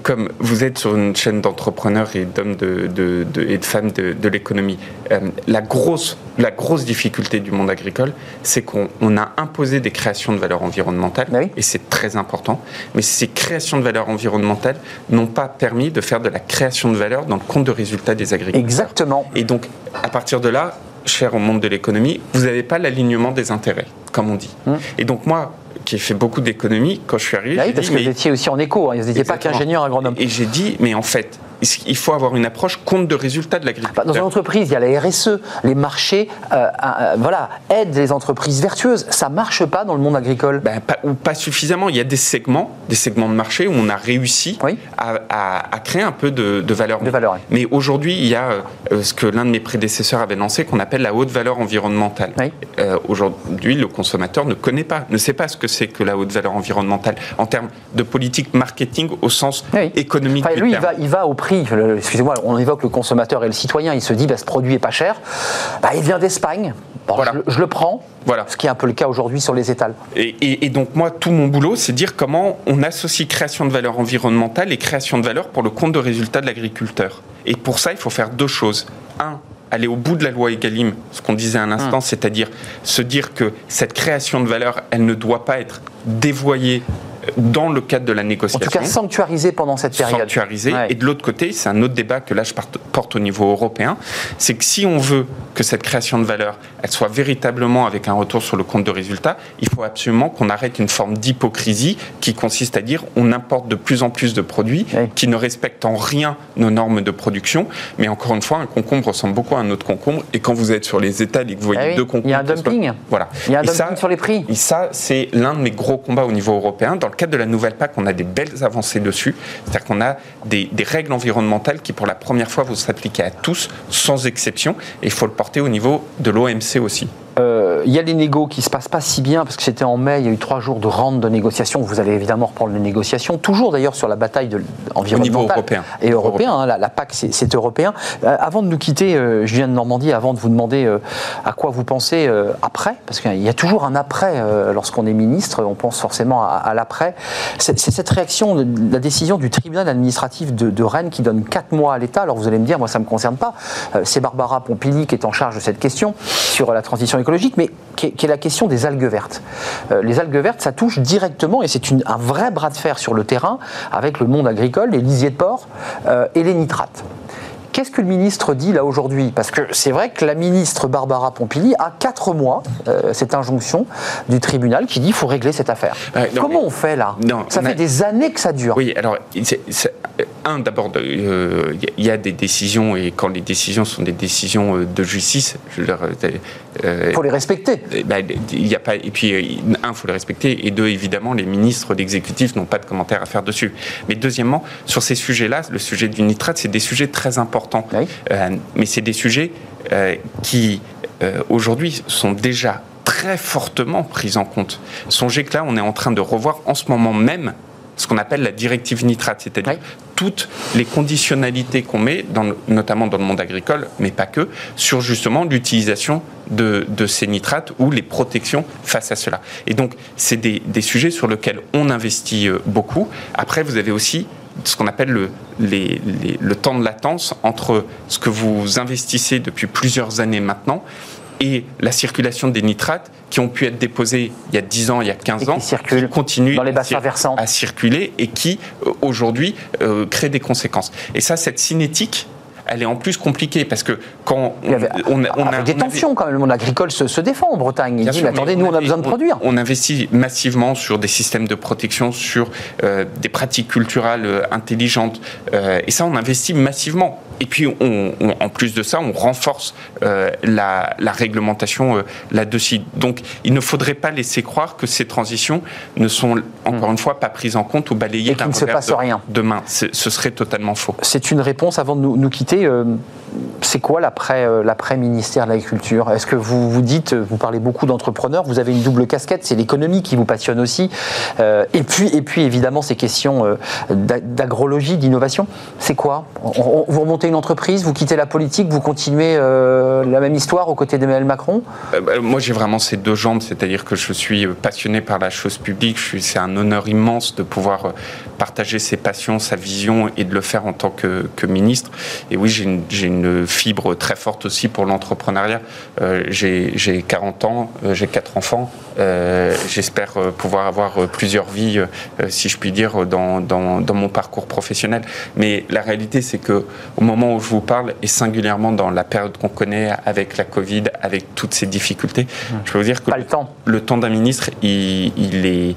comme vous êtes sur une chaîne d'entrepreneurs et d'hommes de, et de femmes de, l'économie, euh, la, grosse, la grosse difficulté du monde agricole, c'est qu'on a imposé des créations de valeur environnementale, et c'est très important, mais ces créations de valeur environnementale n'ont pas permis de faire de la création de valeur dans le compte de résultat des agriculteurs. Exactement. Et donc, à partir de là, cher au monde de l'économie, vous n'avez pas l'alignement des intérêts, comme on dit. Hum. Et donc moi, qui ai fait beaucoup d'économie, quand je suis arrivé... Bah oui, parce que vous étiez aussi en éco, hein, vous n'étiez pas qu'ingénieur agronome. Et j'ai dit, mais en fait, il faut avoir une approche compte de résultats de l'agriculture. Dans une entreprise, il y a la RSE, les marchés euh, euh, voilà, aident les entreprises vertueuses. Ça ne marche pas dans le monde agricole ben, pas, Ou pas suffisamment. Il y a des segments, des segments de marché où on a réussi à, créer un peu de, valeur. De valeur Mais aujourd'hui, il y a euh, ce que l'un de mes prédécesseurs avait lancé, qu'on appelle la haute valeur environnementale. aujourd'hui, le consommateur ne connaît pas, ne sait pas ce que c'est que la haute valeur environnementale en termes de politique marketing au sens économique. Enfin, lui, il va, il va au excusez-moi, on évoque le consommateur et le citoyen, il se dit, bah, ce produit est pas cher, bah, il vient d'Espagne, je, le prends, voilà. ce qui est un peu le cas aujourd'hui sur les étals. Et, donc moi, tout mon boulot, c'est dire comment on associe création de valeur environnementale et création de valeur pour le compte de résultat de l'agriculteur. Et pour ça, il faut faire deux choses. Un, aller au bout de la loi Egalim, ce qu'on disait un instant, hum. c'est-à-dire se dire que cette création de valeur, elle ne doit pas être dévoyée dans le cadre de la négociation. En tout cas, sanctuarisé pendant cette période. Sanctuarisé. Et de l'autre côté, c'est un autre débat que là je porte au niveau européen, c'est que si on veut que cette création de valeur, elle soit véritablement avec un retour sur le compte de résultat, il faut absolument qu'on arrête une forme d'hypocrisie qui consiste à dire on importe de plus en plus de produits qui ne respectent en rien nos normes de production. Mais encore une fois, un concombre ressemble beaucoup à un autre concombre. Et quand vous êtes sur les étals et que vous voyez ah deux concombres... Il y a un dumping. Voilà. Il y a un dumping sur les prix. Et ça, c'est l'un de mes gros combats au niveau européen. Dans le cadre de la nouvelle PAC, on a des belles avancées dessus. C'est-à-dire qu'on a des, règles environnementales qui, pour la première fois, vont s'appliquer à tous, sans exception. Et il faut le porter au niveau de l'OMC aussi. Euh, il y a les négos qui se passent pas si bien parce que c'était en mai, il y a eu trois jours de rente de négociations. Vous allez évidemment reprendre les négociations, toujours d'ailleurs sur la bataille de environnementale européen. et européen. hein, la, la PAC, c'est- européen. Euh, avant de nous quitter, euh, Julien de Normandie, avant de vous demander euh, à quoi vous pensez après, parce qu'il y a toujours un après lorsqu'on est ministre, on pense forcément à, à l'après. C'est cette réaction de la décision du tribunal administratif de, de Rennes qui donne quatre mois à l'État. Alors vous allez me dire, moi ça ne me concerne pas. C'est Barbara Pompili qui est en charge de cette question sur la transition écologique, mais qui est, la question des algues vertes. Euh, les algues vertes, ça touche directement, et c'est un vrai bras de fer sur le terrain avec le monde agricole, les lisiers de porc euh, et les nitrates. Qu'est-ce que le ministre dit là aujourd'hui? Parce que c'est vrai que la ministre Barbara Pompili a quatre mois euh, cette injonction du tribunal qui dit qu'il faut régler cette affaire. Non, Comment mais- on fait là? Non, Ça fait a- des années que ça dure. Oui, alors, c'est- c'est- un, d'abord, euh, il y a des décisions, et quand les décisions sont des décisions euh, de justice, je veux dire, euh, euh, Il faut les respecter. Ben, y a pas, et puis, euh, un, il faut les respecter, et deux, évidemment, les ministres d'exécutif n'ont pas de commentaires à faire dessus. Mais deuxièmement, sur ces sujets-là, le sujet du nitrate, c'est des sujets très importants. Oui. Euh, mais c'est des sujets euh, qui, euh, aujourd'hui, sont déjà très fortement pris en compte. Songez que là, on est en train de revoir en ce moment même ce qu'on appelle la directive nitrate, c'est-à-dire Oui. toutes les conditionnalités qu'on met, dans le- notamment dans le monde agricole, mais pas que, sur justement l'utilisation de, de ces nitrates ou les protections face à cela. Et donc, c'est des, des sujets sur lesquels on investit beaucoup. Après, vous avez aussi ce qu'on appelle le, les- les- le temps de latence entre ce que vous investissez depuis plusieurs années maintenant et la circulation des nitrates qui ont pu être déposés il y a 10 ans, il y a 15 Et qui ans, circulent continuent dans les à bassins cir- versants. à circuler et qui euh, aujourd'hui euh, créent des conséquences. Et ça, cette cinétique, elle est en plus compliquée parce que quand avait- on, on, on a- avec des tensions quand même, le monde agricole se, se défend en Bretagne. Il Bien dit, sûr, mais attendez, nous on a besoin de produire. On investit massivement sur des systèmes de protection, sur euh, des pratiques culturelles euh, intelligentes. euh, et ça, on investit massivement. Et puis, on- on- en plus de ça, on renforce euh, la, la réglementation euh, là-dessus. Donc, il ne faudrait pas laisser croire que ces transitions ne sont, encore une fois, pas prises en compte ou balayées Hmm. D'un ne se revers passe de- rien. de main. C'est- Ce serait totalement faux. C'est une réponse avant de nous, nous quitter. euh, c'est quoi euh, l'après ministère de l'Agriculture? Est-ce que vous vous dites, euh, vous parlez beaucoup d'entrepreneurs, vous avez une double casquette, c'est l'économie qui vous passionne aussi, euh, et puis et puis évidemment ces questions d'a- d'agrologie, d'innovation. C'est quoi? Vous remontez une entreprise, vous quittez la politique, vous continuez la même histoire aux côtés d'Emmanuel Macron? Bah, Moi, j'ai vraiment ces deux jambes, c'est-à-dire que je suis passionné par la chose publique. C'est un honneur immense de pouvoir partager ses passions, sa vision et de le faire en tant que, ministre. Et oui, j'ai une, une fibre très forte aussi pour l'entrepreneuriat. Euh, j'ai j'ai 40 ans, euh, j'ai quatre enfants. Euh, J'espère pouvoir avoir plusieurs vies, si je puis dire, dans, dans, dans mon parcours professionnel. Mais la réalité, c'est que au moment où je vous parle, et singulièrement dans la période qu'on connaît avec la Covid, avec toutes ces difficultés, je peux vous dire que Pas le temps. le temps d'un ministre, il, il est,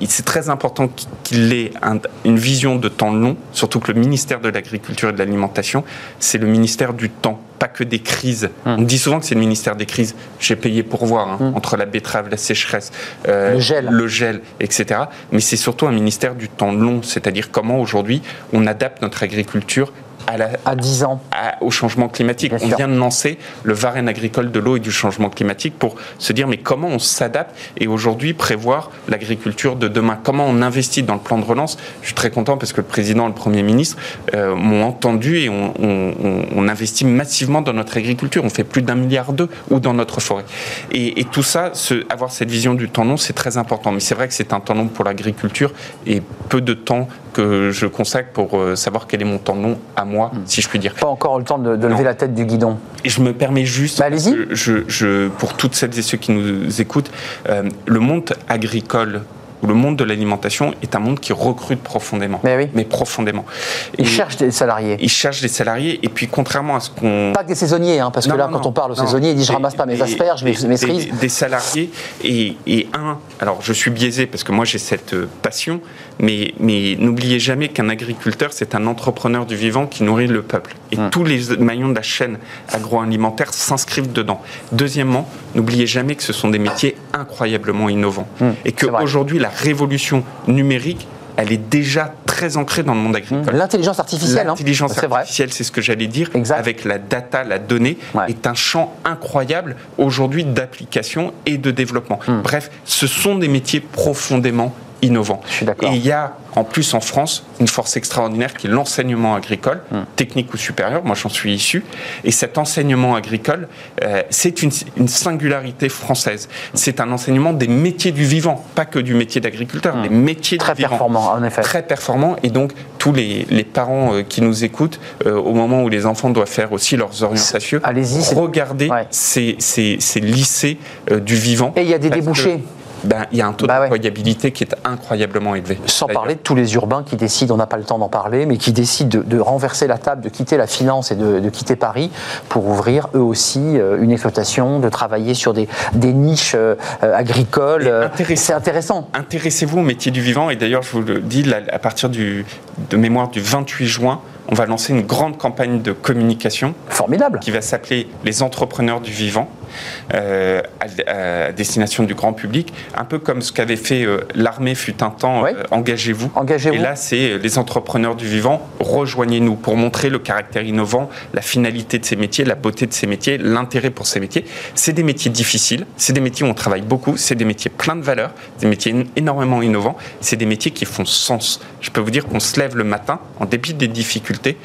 il- c'est très important qu'il ait un- une vision de temps long, surtout que le ministère de l'Agriculture et de l'Alimentation, c'est le ministère du temps, pas que des crises. Hum. On dit souvent que c'est le ministère des crises. J'ai payé pour voir, hein, entre la betterave, la sécheresse, euh, Le gel. le gel, etc. Mais c'est surtout un ministère du temps long, c'est-à-dire comment aujourd'hui on adapte notre agriculture à la, À 10 ans. à- au changement climatique. Bien on sûr. vient de lancer le Varenne agricole de l'eau et du changement climatique pour se dire mais comment on s'adapte et aujourd'hui prévoir l'agriculture de demain? Comment on investit dans le plan de relance? Je suis très content parce que le président et le Premier ministre euh, m'ont entendu et on, on- on- on investit massivement dans notre agriculture. On fait plus d'un milliard d'eux ou dans notre forêt. Et, et tout ça, ce- avoir cette vision du temps long, c'est très important. Mais c'est vrai que c'est un temps long pour l'agriculture et peu de temps que je consacre pour euh, savoir quel est mon temps long à moi, si je puis dire. Pas encore le temps de, lever la tête du guidon. Et je me permets juste, Bah, que je, je- pour toutes celles et ceux qui nous écoutent, euh, le monde agricole ou le monde de l'alimentation est un monde qui recrute profondément. Mais oui. profondément. Ils cherchent des salariés. ils cherchent des salariés. Et puis, contrairement à ce qu'on. Pas que des saisonniers, hein, parce que là, non, quand on parle aux non. saisonniers, ils disent je ramasse pas mes des- asperges, mes, des- mes des- cerises. Des, salariés et, et un, alors je suis biaisé parce que moi j'ai cette euh, passion, mais, mais n'oubliez jamais qu'un agriculteur c'est un entrepreneur du vivant qui nourrit le peuple. Et tous les maillons de la chaîne agroalimentaire s'inscrivent dedans. Deuxièmement, n'oubliez jamais que ce sont des métiers incroyablement innovants Hum, et qu'aujourd'hui la révolution numérique elle est déjà très ancrée dans le monde agricole. L'intelligence artificielle, hein. L'intelligence artificielle, c'est ce que j'allais dire, avec la data, la donnée, est un champ incroyable aujourd'hui d'application et de développement. Hmm. Bref, ce sont des métiers profondément innovants. Je suis d'accord. Et il y a en plus en France une force extraordinaire qui est l'enseignement agricole, hmm. technique ou supérieur, moi j'en suis issu, et cet enseignement agricole, euh, c'est une, singularité française. C'est un enseignement des métiers du vivant, pas que du métier d'agriculteur, hmm. des métiers Très du vivant. Très performant, en effet. Très performant, et donc tous les, parents euh, qui nous écoutent, euh, au moment où les enfants doivent faire aussi leurs orientations, regardez ces, ces, lycées du vivant. Et il y a des débouchés ben, il y a un taux bah d'employabilité qui est incroyablement élevé. Sans parler de tous les urbains qui décident, on n'a pas le temps d'en parler, mais qui décident de, renverser la table, de quitter la finance et de, quitter Paris pour ouvrir eux aussi euh, une exploitation, de travailler sur des, niches euh, agricoles. C'est intéressant. Intéressez-vous au métier du vivant, et d'ailleurs, je vous le dis, à partir du, de mémoire du 28 juin, on va lancer une grande campagne de communication. Formidable. Qui va s'appeler Les entrepreneurs du vivant. Euh, à, destination du grand public, un peu comme ce qu'avait fait euh, l'armée fut un temps, euh, engagez-vous. Engagez Et là, c'est les entrepreneurs du vivant, rejoignez-nous pour montrer le caractère innovant, la finalité de ces métiers, la beauté de ces métiers, l'intérêt pour ces métiers. C'est des métiers difficiles, c'est des métiers où on travaille beaucoup, c'est des métiers pleins de valeur, des métiers énormément innovants, c'est des métiers qui font sens. Je peux vous dire qu'on se lève le matin, en dépit des difficultés,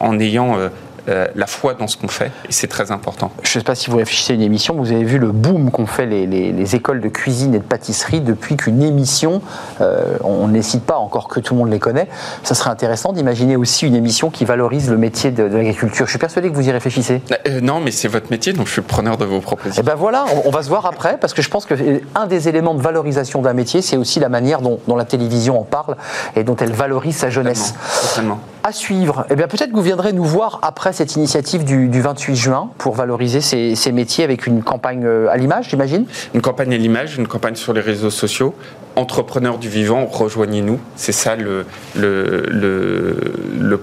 en ayant euh, la foi dans ce qu'on fait, et c'est très important. Je ne sais pas si vous réfléchissez à une émission, vous avez vu le boom qu'ont fait les, écoles de cuisine et de pâtisserie depuis qu'une émission, euh, on ne les cite pas encore que tout le monde les connaît, ça serait intéressant d'imaginer aussi une émission qui valorise le métier de, l'agriculture. Je suis persuadé que vous y réfléchissez. Euh, non, mais c'est votre métier, donc je suis preneur de vos propositions. Et eh ben voilà, on, va se voir après, parce que je pense qu'un des éléments de valorisation d'un métier, c'est aussi la manière dont, la télévision en parle et dont elle valorise sa jeunesse. Totalement. À suivre. Eh bien peut-être que vous viendrez nous voir après cette initiative du, 28 juin pour valoriser ces, métiers avec une campagne euh, à l'image, j'imagine? Une campagne à l'image, une campagne sur les réseaux sociaux. Entrepreneurs du vivant, rejoignez-nous. C'est ça le,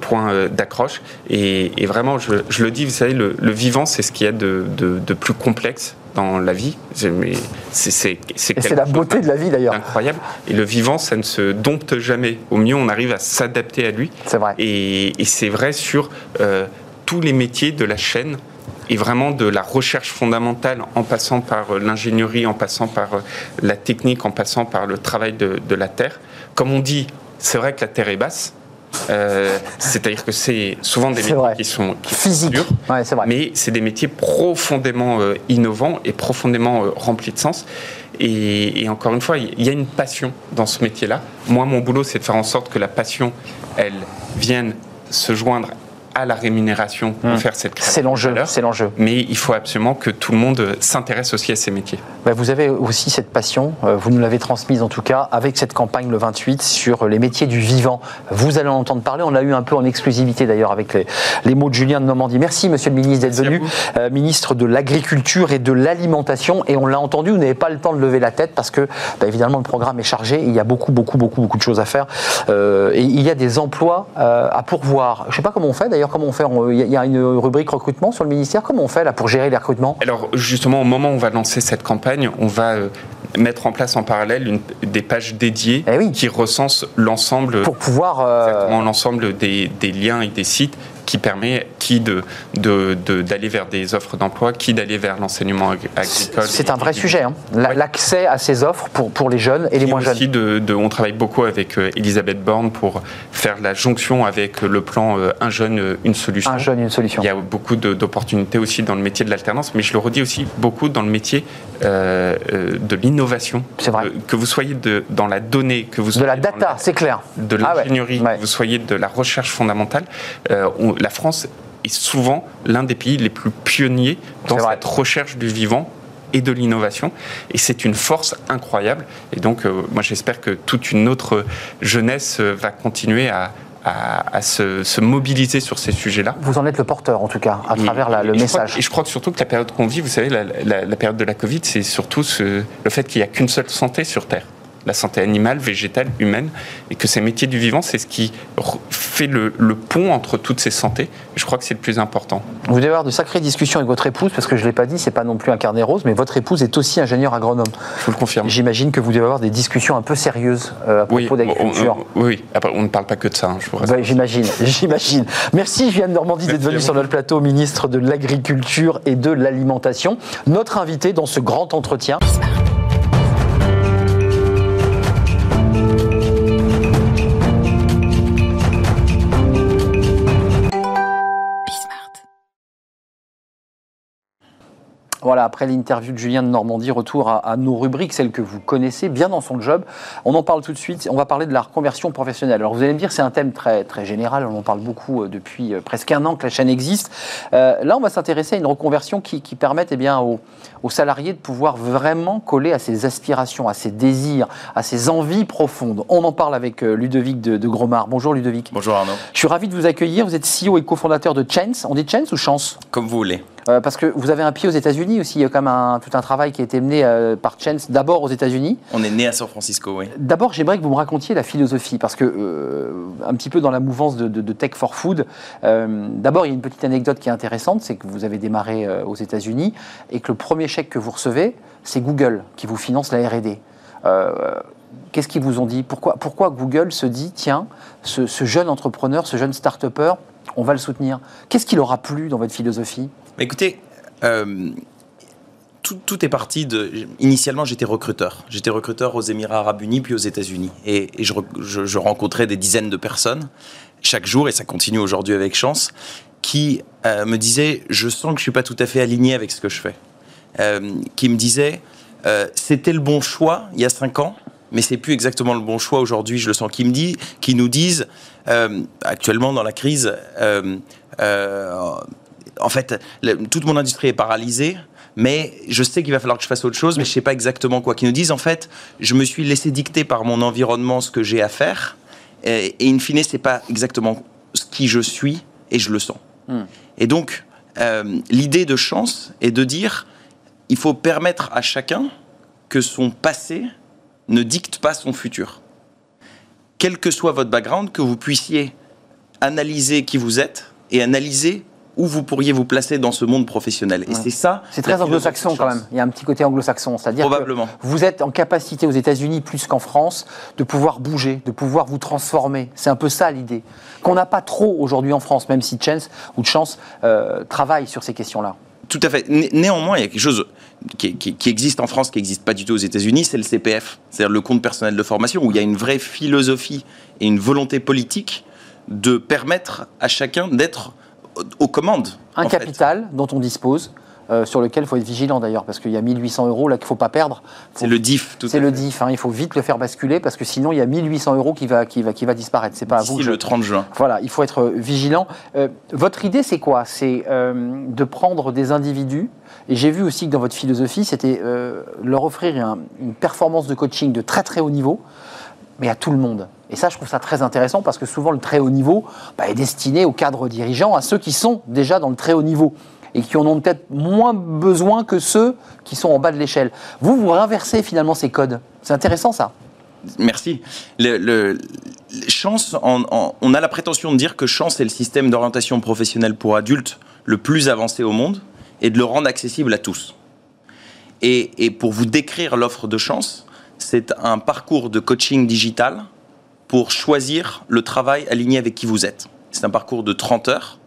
point euh, d'accroche. Et, vraiment, je, le dis, vous savez, le, vivant, c'est ce qu'il y a de, plus complexe dans la vie. C'est la beauté de la vie d'ailleurs. Incroyable. Et le vivant, ça ne se dompte jamais. Au mieux, on arrive à s'adapter à lui. C'est vrai. Et, c'est vrai sur euh, tous les métiers de la chaîne et vraiment de la recherche fondamentale en passant par euh, l'ingénierie, en passant par euh, la technique, en passant par le travail de, la terre. Comme on dit, c'est vrai que la terre est basse, euh, c'est-à-dire que c'est souvent des métiers qui sont physiques, mais c'est des métiers profondément innovants et profondément remplis de sens. Et, et, encore une fois, il y a une passion dans ce métier-là. Moi, mon boulot, c'est de faire en sorte que la passion, elle vienne se joindre à la rémunération pour hmm. faire cette création. C'est l'enjeu, c'est l'enjeu. Mais il faut absolument que tout le monde s'intéresse aussi à ces métiers. Bah, vous avez aussi cette passion, euh, vous nous l'avez transmise en tout cas, avec cette campagne le 28 sur les métiers du vivant. Vous allez en entendre parler, on l'a eu un peu en exclusivité d'ailleurs avec les, mots de Julien de Normandie. Merci Monsieur le ministre d'être venu, euh, ministre de l'Agriculture et de l'Alimentation. Et on l'a entendu, vous n'avez pas le temps de lever la tête parce que bah, évidemment le programme est chargé, il y a beaucoup, beaucoup, beaucoup, beaucoup de choses à faire. Euh, et il y a des emplois à pourvoir. Je ne sais pas comment on fait d'ailleurs comment on fait Il y a une rubrique recrutement sur le ministère. Comment on fait là pour gérer les recrutements? Alors justement, au moment où on va lancer cette campagne, on va euh, mettre en place en parallèle une, des pages dédiées eh qui recensent l'ensemble pour pouvoir euh, l'ensemble des, des, liens et des sites qui permet qui de, d'aller vers des offres d'emploi, qui d'aller vers l'enseignement agricole. C'est un vrai sujet, hein. l'accès à ces offres pour, pour les jeunes et les moins aussi jeunes. De, on travaille beaucoup avec euh, Elisabeth Borne pour faire la jonction avec le plan euh, Un jeune, une solution. Un jeune, une solution. Il y a beaucoup d'opportunités aussi dans le métier de l'alternance, mais je le redis aussi beaucoup dans le métier euh, de l'innovation. C'est vrai. que vous soyez de, dans la donnée, que vous soyez de la data, c'est clair. De ah l'ingénierie, que vous soyez de la recherche fondamentale. On, la France est souvent l'un des pays les plus pionniers dans cette recherche du vivant et de l'innovation. Et c'est une force incroyable. Et donc, euh, moi, j'espère que toute une autre jeunesse euh, va continuer à, se, mobiliser sur ces sujets-là. Vous en êtes le porteur, en tout cas, à travers le message. et je crois que surtout que la période qu'on vit, vous savez, la, période de la Covid, c'est surtout le fait qu'il n'y a qu'une seule santé sur Terre. La santé animale, végétale, humaine, et que ces métiers du vivant, c'est ce qui fait le, pont entre toutes ces santé. Je crois que c'est le plus important. Vous devez avoir de sacrées discussions avec votre épouse, parce que je ne l'ai pas dit, c'est pas non plus un carnet rose, mais votre épouse est aussi ingénieur agronome. Je vous le confirme. J'imagine que vous devez avoir des discussions un peu sérieuses euh, à propos d'agriculture. Oui, on ne parle pas que de ça, hein, je vous bah, J'imagine, <laughs> j'imagine. Merci Vianne Normandie d'être venu sur notre plateau, ministre de l'Agriculture et de l'Alimentation. Notre invité dans ce grand entretien. Voilà, après l'interview de Julien de Normandie, retour à, nos rubriques, celles que vous connaissez bien dans son job. On en parle tout de suite. On va parler de la reconversion professionnelle. Alors vous allez me dire, c'est un thème très, très général. On en parle beaucoup euh, depuis euh, presque un an que la chaîne existe. Euh, là, on va s'intéresser à une reconversion qui, qui permette eh bien, aux, salariés de pouvoir vraiment coller à ses aspirations, à ses désirs, à ses envies profondes. On en parle avec Ludovic de, de Gromard. Bonjour Ludovic. Bonjour Arnaud. Je suis ravi de vous accueillir. Vous êtes CEO et cofondateur de Chance. On dit Chance ou Chance? Comme vous voulez. Euh, parce que vous avez un pied aux États-Unis aussi. Il y a quand même tout un travail qui a été mené euh, par Chance d'abord aux États-Unis. On est né à San Francisco, oui. D'abord, j'aimerais que vous me racontiez la philosophie, parce que euh, un petit peu dans la mouvance de, Tech for Food, d'abord, il y a une petite anecdote qui est intéressante, c'est que vous avez démarré aux États-Unis et que le premier chèque que vous recevez, c'est Google qui vous finance la R&D. Qu'est-ce qu'ils vous ont dit? Pourquoi, pourquoi Google se dit, tiens, ce, ce jeune entrepreneur, ce jeune start-upper, on va le soutenir? Qu'est-ce qui leur a plu dans votre philosophie? Écoutez, euh, tout, est parti de. Initialement, j'étais recruteur. J'étais recruteur aux Émirats Arabes Unis puis aux États-Unis. Et, je, rencontrais des dizaines de personnes chaque jour, et ça continue aujourd'hui avec chance, qui euh, me disaient Je sens que je suis pas tout à fait aligné avec ce que je fais. Euh, qui me disaient C'était le bon choix il y a cinq ans, mais c'est plus exactement le bon choix aujourd'hui, je le sens. Qui me dit, qui nous disent Actuellement, dans la crise, en fait, toute mon industrie est paralysée. Mais je sais qu'il va falloir que je fasse autre chose, mais je ne sais pas exactement quoi qu'ils nous disent. En fait, je me suis laissé dicter par mon environnement ce que j'ai à faire. Et, in fine, ce n'est pas exactement ce qui je suis, et je le sens. Hmm. Et donc, euh, l'idée de chance est de dire, il faut permettre à chacun que son passé ne dicte pas son futur. Quel que soit votre background, que vous puissiez analyser qui vous êtes et analyser où vous pourriez vous placer dans ce monde professionnel. Et c'est ça. C'est très anglo-saxon quand même. Il y a un petit côté anglo-saxon, c'est-à-dire que vous êtes en capacité aux États-Unis plus qu'en France de pouvoir bouger, de pouvoir vous transformer. C'est un peu ça l'idée qu'on n'a pas trop aujourd'hui en France, même si Chance ou Chance euh, travaille sur ces questions-là. Tout à fait. Néanmoins, il y a quelque chose qui, qui existe en France, qui n'existe pas du tout aux États-Unis, c'est le CPF, c'est-à-dire le compte personnel de formation, où il y a une vraie philosophie et une volonté politique de permettre à chacun d'être aux commandes. Un capital dont on dispose. Euh, sur lequel il faut être vigilant d'ailleurs, parce qu'il y a 1800 euros là qu'il ne faut pas perdre. C'est le DIF, tout C'est le DIF, hein, il faut vite le faire basculer, parce que sinon il y a 1800 euros qui va, qui va, qui va disparaître. C'est pas à vous. le 30 juin. Voilà, il faut être euh, vigilant. Euh, votre idée, c'est quoi? C'est de prendre des individus, et j'ai vu aussi que dans votre philosophie, c'était leur offrir une performance de coaching de très très haut niveau, mais à tout le monde. Et ça, je trouve ça très intéressant parce que souvent, le très haut niveau bah, est destiné aux cadres dirigeants, à ceux qui sont déjà dans le très haut niveau et qui en ont peut-être moins besoin que ceux qui sont en bas de l'échelle. Vous, vous inversez finalement ces codes. C'est intéressant ça. Merci. Chance, on a la prétention de dire que chance est le système d'orientation professionnelle pour adultes le plus avancé au monde et de le rendre accessible à tous. Et pour vous décrire l'offre de chance, c'est un parcours de coaching digital pour choisir le travail aligné avec qui vous êtes. C'est un parcours de 30 heures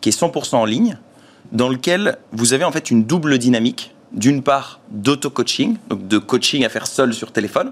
qui est 100% en ligne, dans lequel vous avez en fait une double dynamique. D'une part, d'auto-coaching, donc de coaching à faire seul sur téléphone,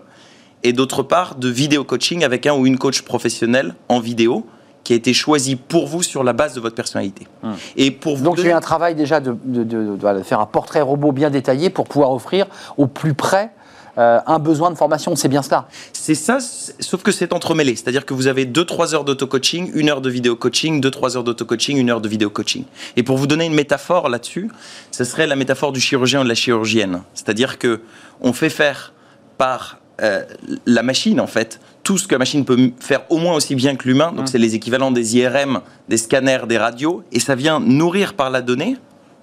et d'autre part, de vidéo-coaching avec un ou une coach professionnelle en vidéo qui a été choisi pour vous sur la base de votre personnalité. Hum. Et pour vous Donc, j'ai un travail déjà de, de, faire un portrait robot bien détaillé pour pouvoir offrir au plus près euh, un besoin de formation. C'est bien cela. C'est ça, sauf que c'est entremêlé. C'est-à-dire que vous avez 2-3 heures d'auto-coaching, une heure de vidéo-coaching, 2-3 heures d'auto-coaching, une heure de vidéo-coaching. Et pour vous donner une métaphore là-dessus, ce serait la métaphore du chirurgien ou de la chirurgienne. C'est-à-dire que on fait faire par euh, la machine, en fait, tout ce que la machine peut faire au moins aussi bien que l'humain. Donc, mmh. c'est les équivalents des IRM, des scanners, des radios. Et ça vient nourrir par la donnée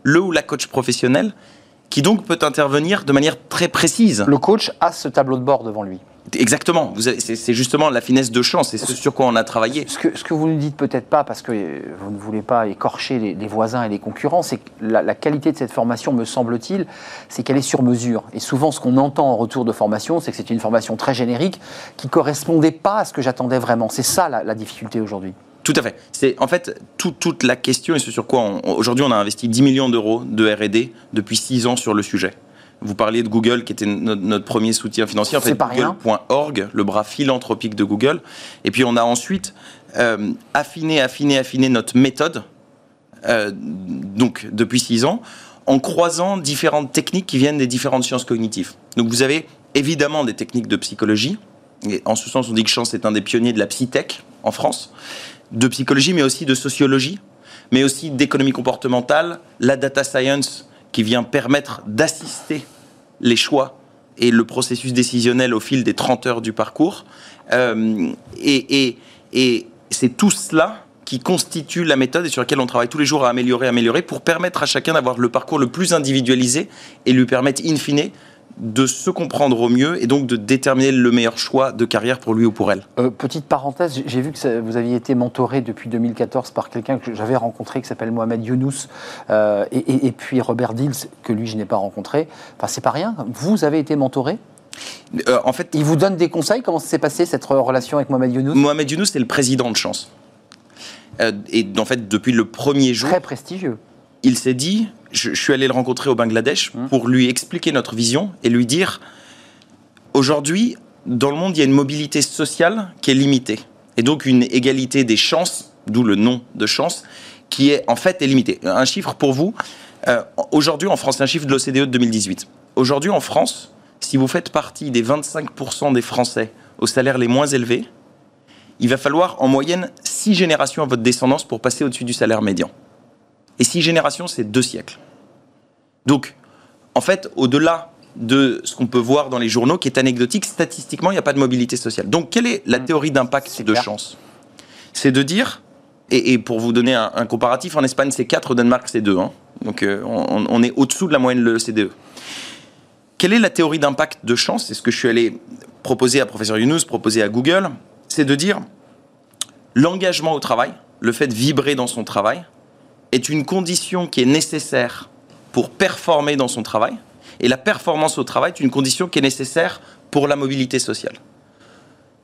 le ou la coach professionnel qui donc peut intervenir de manière très précise. Le coach a ce tableau de bord devant lui. Exactement. C'est justement la finesse de champ. C'est ce sur quoi on a travaillé. Ce que, ce que vous ne dites peut-être pas, parce que euh, vous ne voulez pas écorcher les, les voisins et les concurrents, c'est que la, la qualité de cette formation, me semble-t-il, c'est qu'elle est sur mesure. Et souvent, ce qu'on entend en retour de formation, c'est que c'est une formation très générique qui correspondait pas à ce que j'attendais vraiment. C'est ça la, la difficulté aujourd'hui. Tout à fait. C'est en fait tout- toute la question et ce sur quoi aujourd'hui on a investi 10 millions d'euros de R&D depuis 6 ans sur le sujet. Vous parliez de Google qui était notre, notre premier soutien financier. En C'est fait. Google.org, le bras philanthropique de Google. Et puis on a ensuite euh, affiné, affiné, affiné notre méthode. euh, donc depuis 6 ans, en croisant différentes techniques qui viennent des différentes sciences cognitives. Donc vous avez évidemment des techniques de psychologie. Et en ce sens, on dit que Chance est un des pionniers de la psytech en France de psychologie, mais aussi de sociologie, mais aussi d'économie comportementale, la data science qui vient permettre d'assister les choix et le processus décisionnel au fil des 30 heures du parcours. Euh, et et- et c'est tout cela qui constitue la méthode et sur laquelle on travaille tous les jours à améliorer, améliorer, pour permettre à chacun d'avoir le parcours le plus individualisé et lui permettre, in fine, de se comprendre au mieux et donc de déterminer le meilleur choix de carrière pour lui ou pour elle. Euh, petite parenthèse, j'ai- vu que ça- vous aviez été mentoré depuis 2014 par quelqu'un que j'avais rencontré qui s'appelle Mohamed Younous euh, et, et- et puis Robert Dills, que lui je n'ai pas rencontré. Enfin, c'est pas rien. Vous avez été mentoré? Euh, en fait, Il vous donne des conseils? Comment s'est passé cette relation avec Mohamed Younous? Mohamed Younous, c'est le président de Chance. Et en fait, depuis le premier jour, Très prestigieux. il s'est dit, je, je suis allé le rencontrer au Bangladesh Mmh. pour lui expliquer notre vision et lui dire, aujourd'hui, dans le monde, il y a une mobilité sociale qui est limitée. Et donc une égalité des chances, d'où le nom de chance, qui est en fait est limitée. Un chiffre pour vous, euh, aujourd'hui en France, c'est un chiffre de l'OCDE de 2018. Aujourd'hui en France, si vous faites partie des 25% des Français aux salaires les moins élevés, il va falloir en moyenne 6 générations à votre descendance pour passer au-dessus du salaire médian. Et 6 générations, c'est 2 siècles. Donc, en fait, au-delà de ce qu'on peut voir dans les journaux, qui est anecdotique, statistiquement, il n'y a pas de mobilité sociale. Donc, quelle est la théorie d'impact de clair. chance? C'est de dire, et, et pour vous donner un, un comparatif, en Espagne, c'est 4, au Danemark, c'est 2. Donc, euh, on, on est au-dessous de la moyenne de l'OCDE. Quelle est la théorie d'impact de chance? C'est ce que je suis allé proposer à professeur Younous, proposer à Google. C'est de dire l'engagement au travail, le fait de vibrer dans son travail, est une condition qui est nécessaire pour performer dans son travail. Et la performance au travail est une condition qui est nécessaire pour la mobilité sociale.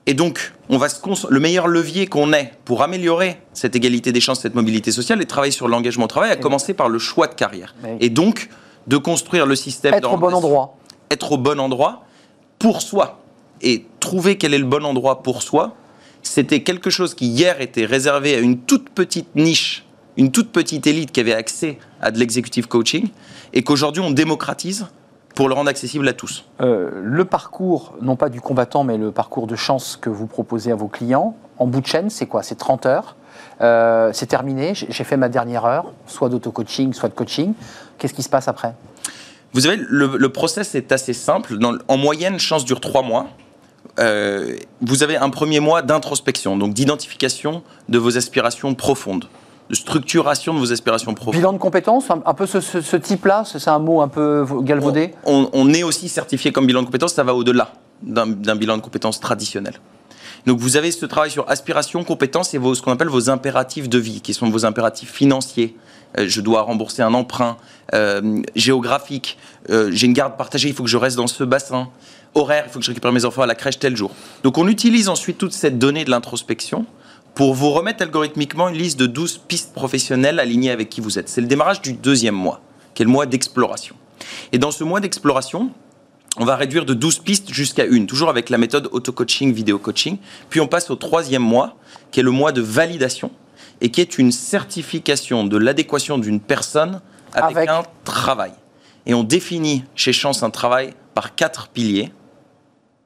Et donc, on va se le meilleur levier qu'on ait pour améliorer cette égalité des chances, cette mobilité sociale, et travailler sur l'engagement au travail, à commencer par le choix de carrière. Oui. Et donc, de construire le système Être au bon endroit. être au bon endroit pour soi. Et trouver quel est le bon endroit pour soi, c'était quelque chose qui hier était réservé à une toute petite niche, une toute petite élite qui avait accès à de l'executive coaching, et qu'aujourd'hui on démocratise pour le rendre accessible à tous. Euh, le parcours, non pas du combattant, mais le parcours de chance que vous proposez à vos clients, en bout de chaîne, c'est quoi? C'est 30 heures. Euh, c'est terminé, j'ai fait ma dernière heure, soit d'auto-coaching, soit de coaching. Qu'est-ce qui se passe après? Vous savez, le, le process est assez simple. Dans en moyenne, chance dure trois mois. Euh, vous avez un premier mois d'introspection, donc d'identification de vos aspirations profondes, de structuration de vos aspirations profondes. Bilan de compétences, un, un peu ce, ce- ce type-là, c'est un mot un peu galvaudé? On, on est aussi certifié comme bilan de compétences, ça va au-delà d'un d'un bilan de compétences traditionnel. Donc vous avez ce travail sur aspiration, compétences et vos, ce qu'on appelle vos impératifs de vie, qui sont vos impératifs financiers. Euh, je dois rembourser un emprunt euh, géographique, euh, j'ai une garde partagée, il faut que je reste dans ce bassin. Horaire, il faut que je récupère mes enfants à la crèche tel jour. Donc on utilise ensuite toute cette donnée de l'introspection pour vous remettre algorithmiquement une liste de 12 pistes professionnelles alignées avec qui vous êtes. C'est le démarrage du deuxième mois, qui est le mois d'exploration. Et dans ce mois d'exploration, on va réduire de 12 pistes jusqu'à une, toujours avec la méthode auto-coaching, vidéo-coaching. Puis on passe au troisième mois, qui est le mois de validation, et qui est une certification de l'adéquation d'une personne avec, Avec. un travail. Et on définit chez Chance un travail par quatre piliers,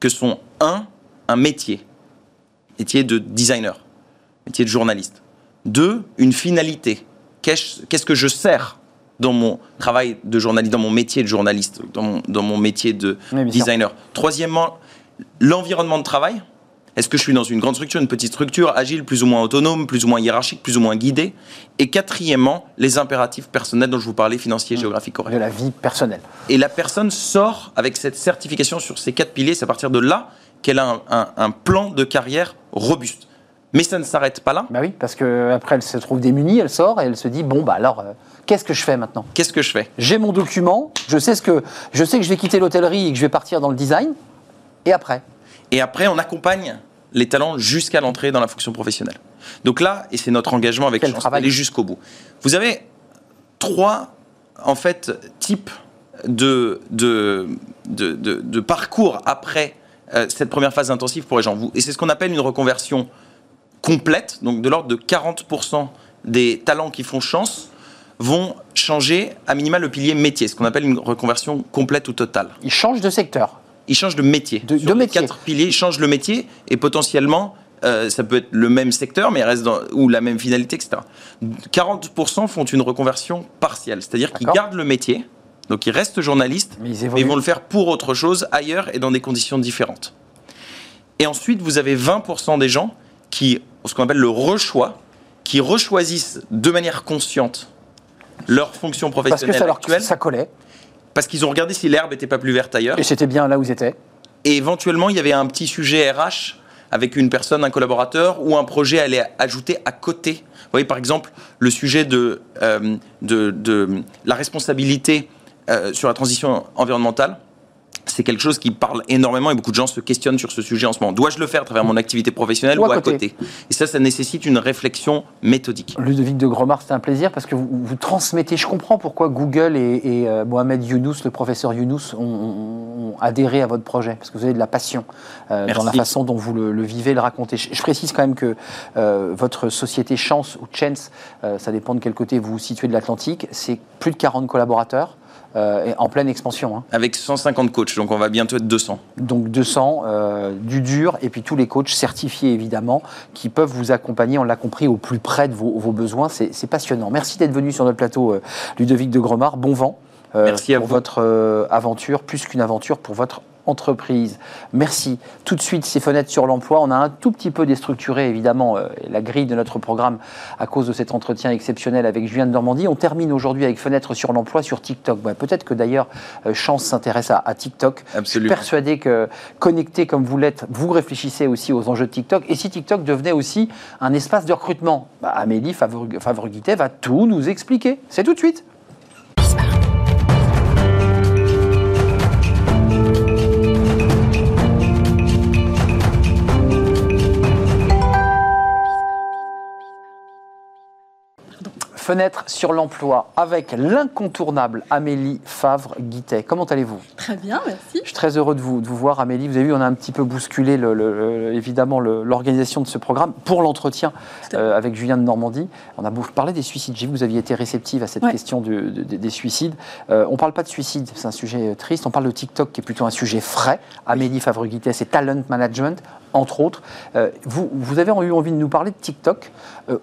que sont un, un métier, métier de designer, métier de journaliste. Deux, une finalité. Qu'est-ce que je sers dans mon travail de journaliste, dans mon métier de journaliste, dans mon, dans mon métier de Oui, bien sûr. designer? Troisièmement, l'environnement de travail. Est-ce que je suis dans une grande structure, une petite structure, agile, plus ou moins autonome, plus ou moins hiérarchique, plus ou moins guidée? Et quatrièmement, les impératifs personnels dont je vous parlais, financiers, géographiques, horaires. de la vie personnelle. Et la personne sort avec cette certification sur ces quatre piliers. C'est à partir de là qu'elle a un, plan de carrière robuste. Mais ça ne s'arrête pas là. Bah oui, parce qu'après, elle se trouve démunie, elle sort et elle se dit bon, bah alors, euh, qu'est-ce que je fais maintenant? Qu'est-ce que je fais? J'ai mon document, je sais, ce que, je sais que je vais quitter l'hôtellerie et que je vais partir dans le design. Et après? Et après, on accompagne les talents jusqu'à l'entrée dans la fonction professionnelle. Donc là, et c'est notre engagement avec Chance, aller jusqu'au bout. Vous avez trois, en fait, types de, de, de, parcours après euh, cette première phase intensive pour les gens. Et c'est ce qu'on appelle une reconversion complète, donc de l'ordre de 40% des talents qui font chance vont changer à minima le pilier métier, ce qu'on appelle une reconversion complète ou totale. Ils changent de secteur. Ils changent de métier. De, de métier. Quatre piliers, ils changent le métier et potentiellement, euh, ça peut être le même secteur, mais il reste dans, ou la même finalité, etc. 40% font une reconversion partielle, c'est-à-dire qu'ils gardent le métier, donc ils restent journalistes, mais ils, mais ils vont le faire pour autre chose ailleurs et dans des conditions différentes. Et ensuite, vous avez 20% des gens qui, ce qu'on appelle le rechoix, qui rechoisissent de manière consciente leur fonction professionnelle parce que ça actuelle. ça collait. Parce qu'ils ont regardé si l'herbe n'était pas plus verte ailleurs. Et c'était bien là où ils étaient. Et éventuellement, il y avait un petit sujet RH avec une personne, un collaborateur, ou un projet à aller ajouter à côté. Vous voyez, par exemple, le sujet de, euh, de, de, la responsabilité euh, sur la transition environnementale c'est quelque chose qui parle énormément et beaucoup de gens se questionnent sur ce sujet en ce moment. Dois-je le faire à travers mon activité professionnelle ou, à, côté. Et ça, ça nécessite une réflexion méthodique. Ludovic de Gromard, c'est un plaisir parce que vous, transmettez, je comprends pourquoi Google et, euh, Mohamed Younous, le professeur Younous, ont, adhéré à votre projet, parce que vous avez de la passion euh, dans la façon dont vous le, vivez, le racontez. Je, précise quand même que euh, votre société Chance ou Chance, ça dépend de quel côté vous vous situez de l'Atlantique, c'est plus de 40 collaborateurs. Euh, en pleine expansion. Hein. Avec 150 coachs, donc on va bientôt être 200. Donc 200, euh, du dur, et puis tous les coachs certifiés évidemment, qui peuvent vous accompagner, on l'a compris, au plus près de vos, besoins. C'est passionnant. Merci d'être venu sur notre plateau, euh, Ludovic de Gromard. Bon vent. Merci pour votre aventure, plus qu'une aventure, pour votre entreprise. Merci. Tout de suite, ces fenêtres sur l'emploi. On a un tout petit peu déstructuré, évidemment, euh, la grille de notre programme à cause de cet entretien exceptionnel avec Julien de Normandie. On termine aujourd'hui avec fenêtres sur l'emploi sur TikTok. Peut-être que d'ailleurs, euh, Chance s'intéresse à, TikTok. Absolument. Je suis persuadé que connecté comme vous l'êtes, vous réfléchissez aussi aux enjeux de TikTok. Et si TikTok devenait aussi un espace de recrutement? Bah, Amélie Favre va tout nous expliquer. C'est tout de suite. Fenêtre sur l'emploi avec l'incontournable Amélie Favre-Guittet. Comment allez-vous? Très bien, merci. Je suis très heureux de vous, de vous voir, Amélie. Vous avez vu, on a un petit peu bousculé évidemment l'organisation de ce programme pour l'entretien euh, avec Julien de Normandie. On a parlé des suicides. J'ai vu que vous aviez été réceptive à cette question des suicides. Euh, on ne parle pas de suicide, c'est un sujet euh, triste. On parle de TikTok qui est plutôt un sujet frais. Amélie Favre-Guittet, c'est talent management entre autres. vous, vous avez eu envie de nous parler de TikTok,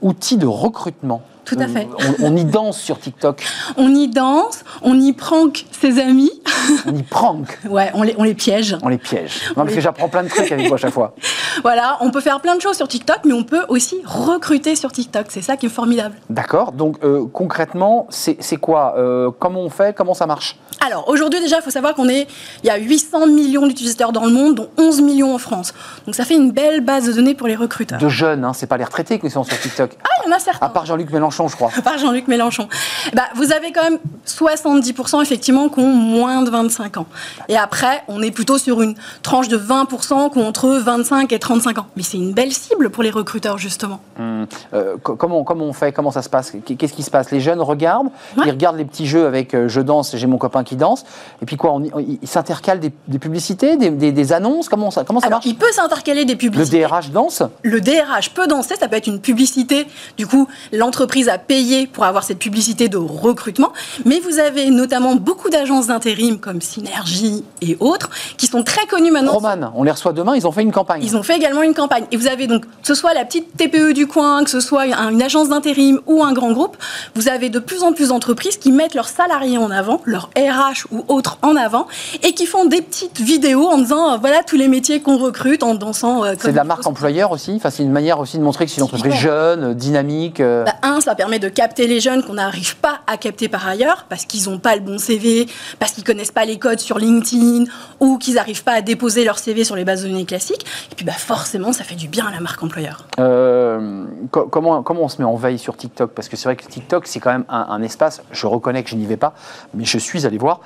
outil de recrutement. Tout à fait. On, y danse sur TikTok. <laughs> On y danse, on y prank ses amis. <laughs> On y prank. ouais, on les, on les piège. On les piège. Non, parce que j'apprends plein de trucs avec vous à chaque fois. <laughs> Voilà, on peut faire plein de choses sur TikTok, mais on peut aussi recruter sur TikTok. C'est ça qui est formidable. D'accord. Donc euh, concrètement, c'est quoi euh, Comment on fait Comment ça marche? Alors aujourd'hui déjà, il faut savoir qu'on est, il y a 800 millions d'utilisateurs dans le monde, dont 11 millions en France. Donc ça fait une belle base de données pour les recruteurs. De jeunes, hein, c'est pas les retraités qui sont sur TikTok. Ah, il y en a certains. À part Jean-Luc Mélenchon, je crois. À part Jean-Luc Mélenchon. Bah, vous avez quand même 70% effectivement qui ont moins de 25 ans. Et après, on est plutôt sur une tranche de 20% qui ont entre 25 et 35 ans. Mais c'est une belle cible pour les recruteurs, justement. Hum, euh, comment, comment on fait? Comment ça se passe? Qu'est-ce qui se passe? Les jeunes regardent, ils regardent les petits jeux avec euh, je danse, j'ai mon copain qui danse, et puis quoi Ils s'intercalent des, publicités, des, annonces? Comment ça, comment ça marche? Il peut s'intercaler des publicités. Le DRH danse Le DRH peut danser, ça peut être une publicité. Du coup, l'entreprise a payé pour avoir cette publicité de recrutement. Mais vous avez notamment beaucoup d'agences d'intérim comme Synergie et autres qui sont très connues maintenant. Roman, on les reçoit demain, ils ont fait une campagne. Ils ont fait également une campagne. Et vous avez donc, que ce soit la petite TPE du coin, que ce soit une agence d'intérim ou un grand groupe, vous avez de plus en plus d'entreprises qui mettent leurs salariés en avant, leurs RH ou autres en avant, et qui font des petites vidéos en disant, voilà tous les métiers qu'on recrute en Euh, c'est de la marque employeur aussi enfin, C'est une manière aussi de montrer que c'est une entreprise jeune, dynamique. Bah, un, ça permet de capter les jeunes qu'on n'arrive pas à capter par ailleurs, parce qu'ils n'ont pas le bon CV, parce qu'ils connaissent pas les codes sur LinkedIn, ou qu'ils n'arrivent pas à déposer leur CV sur les bases de données classiques. Et puis bah, forcément, ça fait du bien à la marque employeur. Euh, comment, comment on se met en veille sur TikTok? Parce que c'est vrai que TikTok, c'est quand même un, un espace, je reconnais que je n'y vais pas, mais je suis allé voir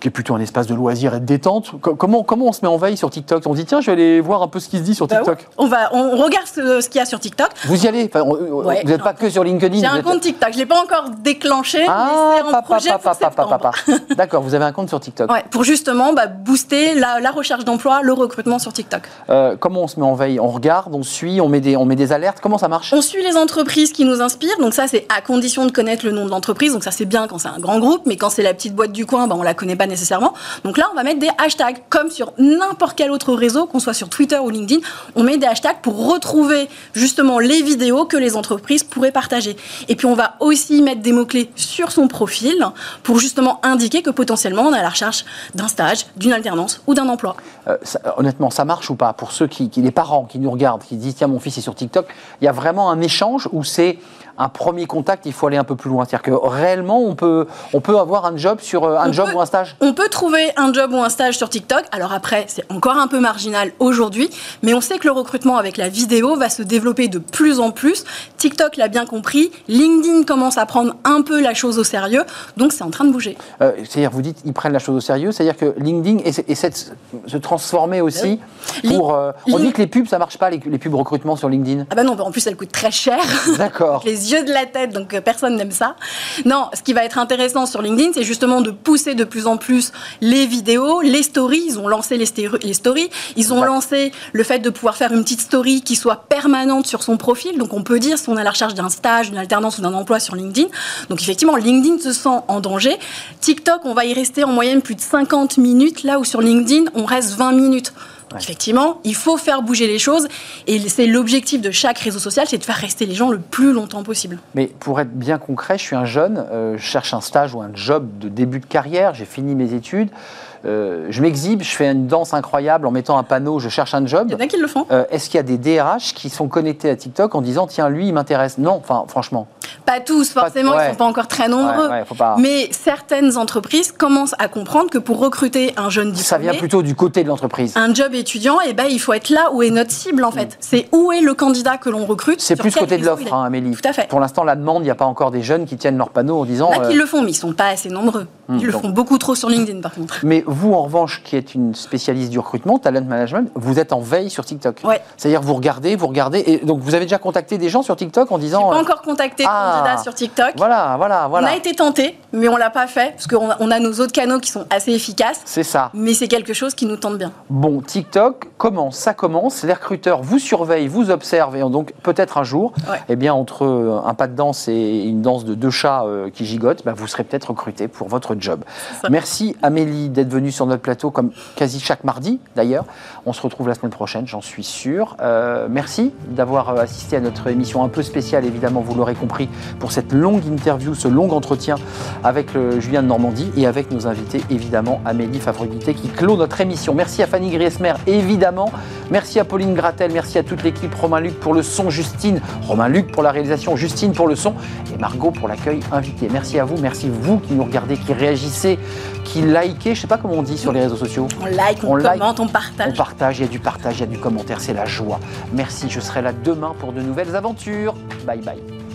qui est plutôt un espace de loisir et de détente. Comment, comment on se met en veille sur TikTok? On dit tiens, je vais aller voir un peu ce qui se dit sur bah TikTok. on, va, on regarde ce, qu'il y a sur TikTok. Vous y allez? Vous n'êtes pas que sur LinkedIn J'ai un compte TikTok, je ne l'ai pas encore déclenché, ah, mais en projet papa, <laughs> D'accord, vous avez un compte sur TikTok. Ouais, pour justement bah, booster la, recherche d'emploi, le recrutement sur TikTok. Euh, comment on se met en veille? On regarde, on suit, on met, des, on met des alertes? Comment ça marche? On suit les entreprises qui nous inspirent, donc ça c'est à condition de connaître le nom de l'entreprise, donc ça c'est bien quand c'est un grand groupe, mais quand c'est la petite boîte du coin, bah, on ne la connaît pas nécessairement. Donc là, on va mettre des hashtags, comme sur n'importe quel autre réseau, qu'on soit sur Twitter ou LinkedIn, on met des hashtags pour retrouver justement les vidéos que les entreprises pourraient partager. Et puis on va aussi mettre des mots-clés sur son profil pour justement indiquer que potentiellement on est à la recherche d'un stage, d'une alternance ou d'un emploi. Euh, honnêtement, ça marche ou pas? Pour ceux qui, qui, les parents qui nous regardent, qui disent tiens mon fils est sur TikTok, il y a vraiment un échange où c'est un premier contact, il faut aller un peu plus loin. C'est-à-dire que réellement, on peut, on peut avoir un job sur euh, un job ou un stage? On peut trouver un job ou un stage sur TikTok. Alors après, c'est encore un peu marginal aujourd'hui, mais on sait que le recrutement avec la vidéo va se développer de plus en plus. TikTok l'a bien compris. LinkedIn commence à prendre un peu la chose au sérieux, donc c'est en train de bouger. Euh, c'est-à-dire, vous dites, ils prennent la chose au sérieux, c'est-à-dire que LinkedIn essaie, de se transformer aussi pour. Euh, on dit que les pubs, ça marche pas, les, pubs recrutement sur LinkedIn. Ah bah non, en plus, elles coûtent très cher. D'accord. <laughs> les yeux de la tête, donc euh, personne n'aime ça. Non, ce qui va être intéressant sur LinkedIn, c'est justement de pousser de plus en plus les vidéos, les stories. Ils ont lancé les, stories. Ils ont lancé le fait de pouvoir faire une petite story qui soit permanente sur son profil. Donc on peut dire si on a la recherche d'un stage, d'une alternance ou d'un emploi sur LinkedIn. Donc effectivement, LinkedIn se sent en danger. TikTok, on va y rester en moyenne plus de 50 minutes, là où sur LinkedIn, on reste 20 minutes. Effectivement, il faut faire bouger les choses et c'est l'objectif de chaque réseau social, c'est de faire rester les gens le plus longtemps possible. Mais pour être bien concret, je suis un jeune, euh, je cherche un stage ou un job de début de carrière, j'ai fini mes études. Euh, je m'exhibe, je fais une danse incroyable en mettant un panneau, je cherche un job. Il y en a qui le font. Euh, est-ce qu'il y a des DRH qui sont connectés à TikTok en disant tiens, lui, il m'intéresse? Non, enfin, franchement. Pas tous, forcément, ils ne sont pas encore très nombreux. Mais certaines entreprises commencent à comprendre que pour recruter un jeune diplômé. Ça vient plutôt du côté de l'entreprise. Un job étudiant, et eh ben, il faut être là où est notre cible, en fait. Mm. C'est où est le candidat que l'on recrute. C'est plus côté de l'offre, hein, Amélie. Tout à fait. Pour l'instant, la demande, il n'y a pas encore des jeunes qui tiennent leur panneau en disant. Là, qui euh, le font, mais ils ne sont pas assez nombreux. Mm, ils le font beaucoup trop sur LinkedIn, par contre. Mais vous, en revanche, qui êtes une spécialiste du recrutement, talent management, vous êtes en veille sur TikTok. Ouais. C'est-à-dire vous regardez, vous regardez, et donc vous avez déjà contacté des gens sur TikTok en disant. Pas euh, encore contacté ah, sur TikTok. Voilà, voilà, voilà. On a été tenté, mais on l'a pas fait parce qu'on a, on a nos autres canaux qui sont assez efficaces. C'est ça. Mais c'est quelque chose qui nous tente bien. Bon, TikTok comment ça commence? Les recruteurs vous surveillent, vous observent, et donc peut-être un jour, eh bien entre euh, un pas de danse et une danse de deux chats euh, qui gigotent, bah, vous serez peut-être recruté pour votre job. Merci Amélie d'être venue sur notre plateau comme quasi chaque mardi d'ailleurs. On se retrouve la semaine prochaine, j'en suis sûr. Euh, merci d'avoir assisté à notre émission un peu spéciale, évidemment, vous l'aurez compris, pour cette longue interview, ce long entretien avec le Julien de Normandie et avec nos invités, évidemment, Amélie Favrugité qui clôt notre émission. Merci à Fanny Griesmer, évidemment. Merci à Pauline Gratel, merci à toute l'équipe, Romain Luc pour le son, Justine, Romain Luc pour la réalisation, Justine pour le son et Margot pour l'accueil invité. Merci à vous, merci vous qui nous regardez, qui réagissez, qui likez, je sais pas comment on dit sur les réseaux sociaux. On like, on, commente, on partage. On partage, il y a du partage, il y a du commentaire, c'est la joie. Merci, je serai là demain pour de nouvelles aventures. Bye bye.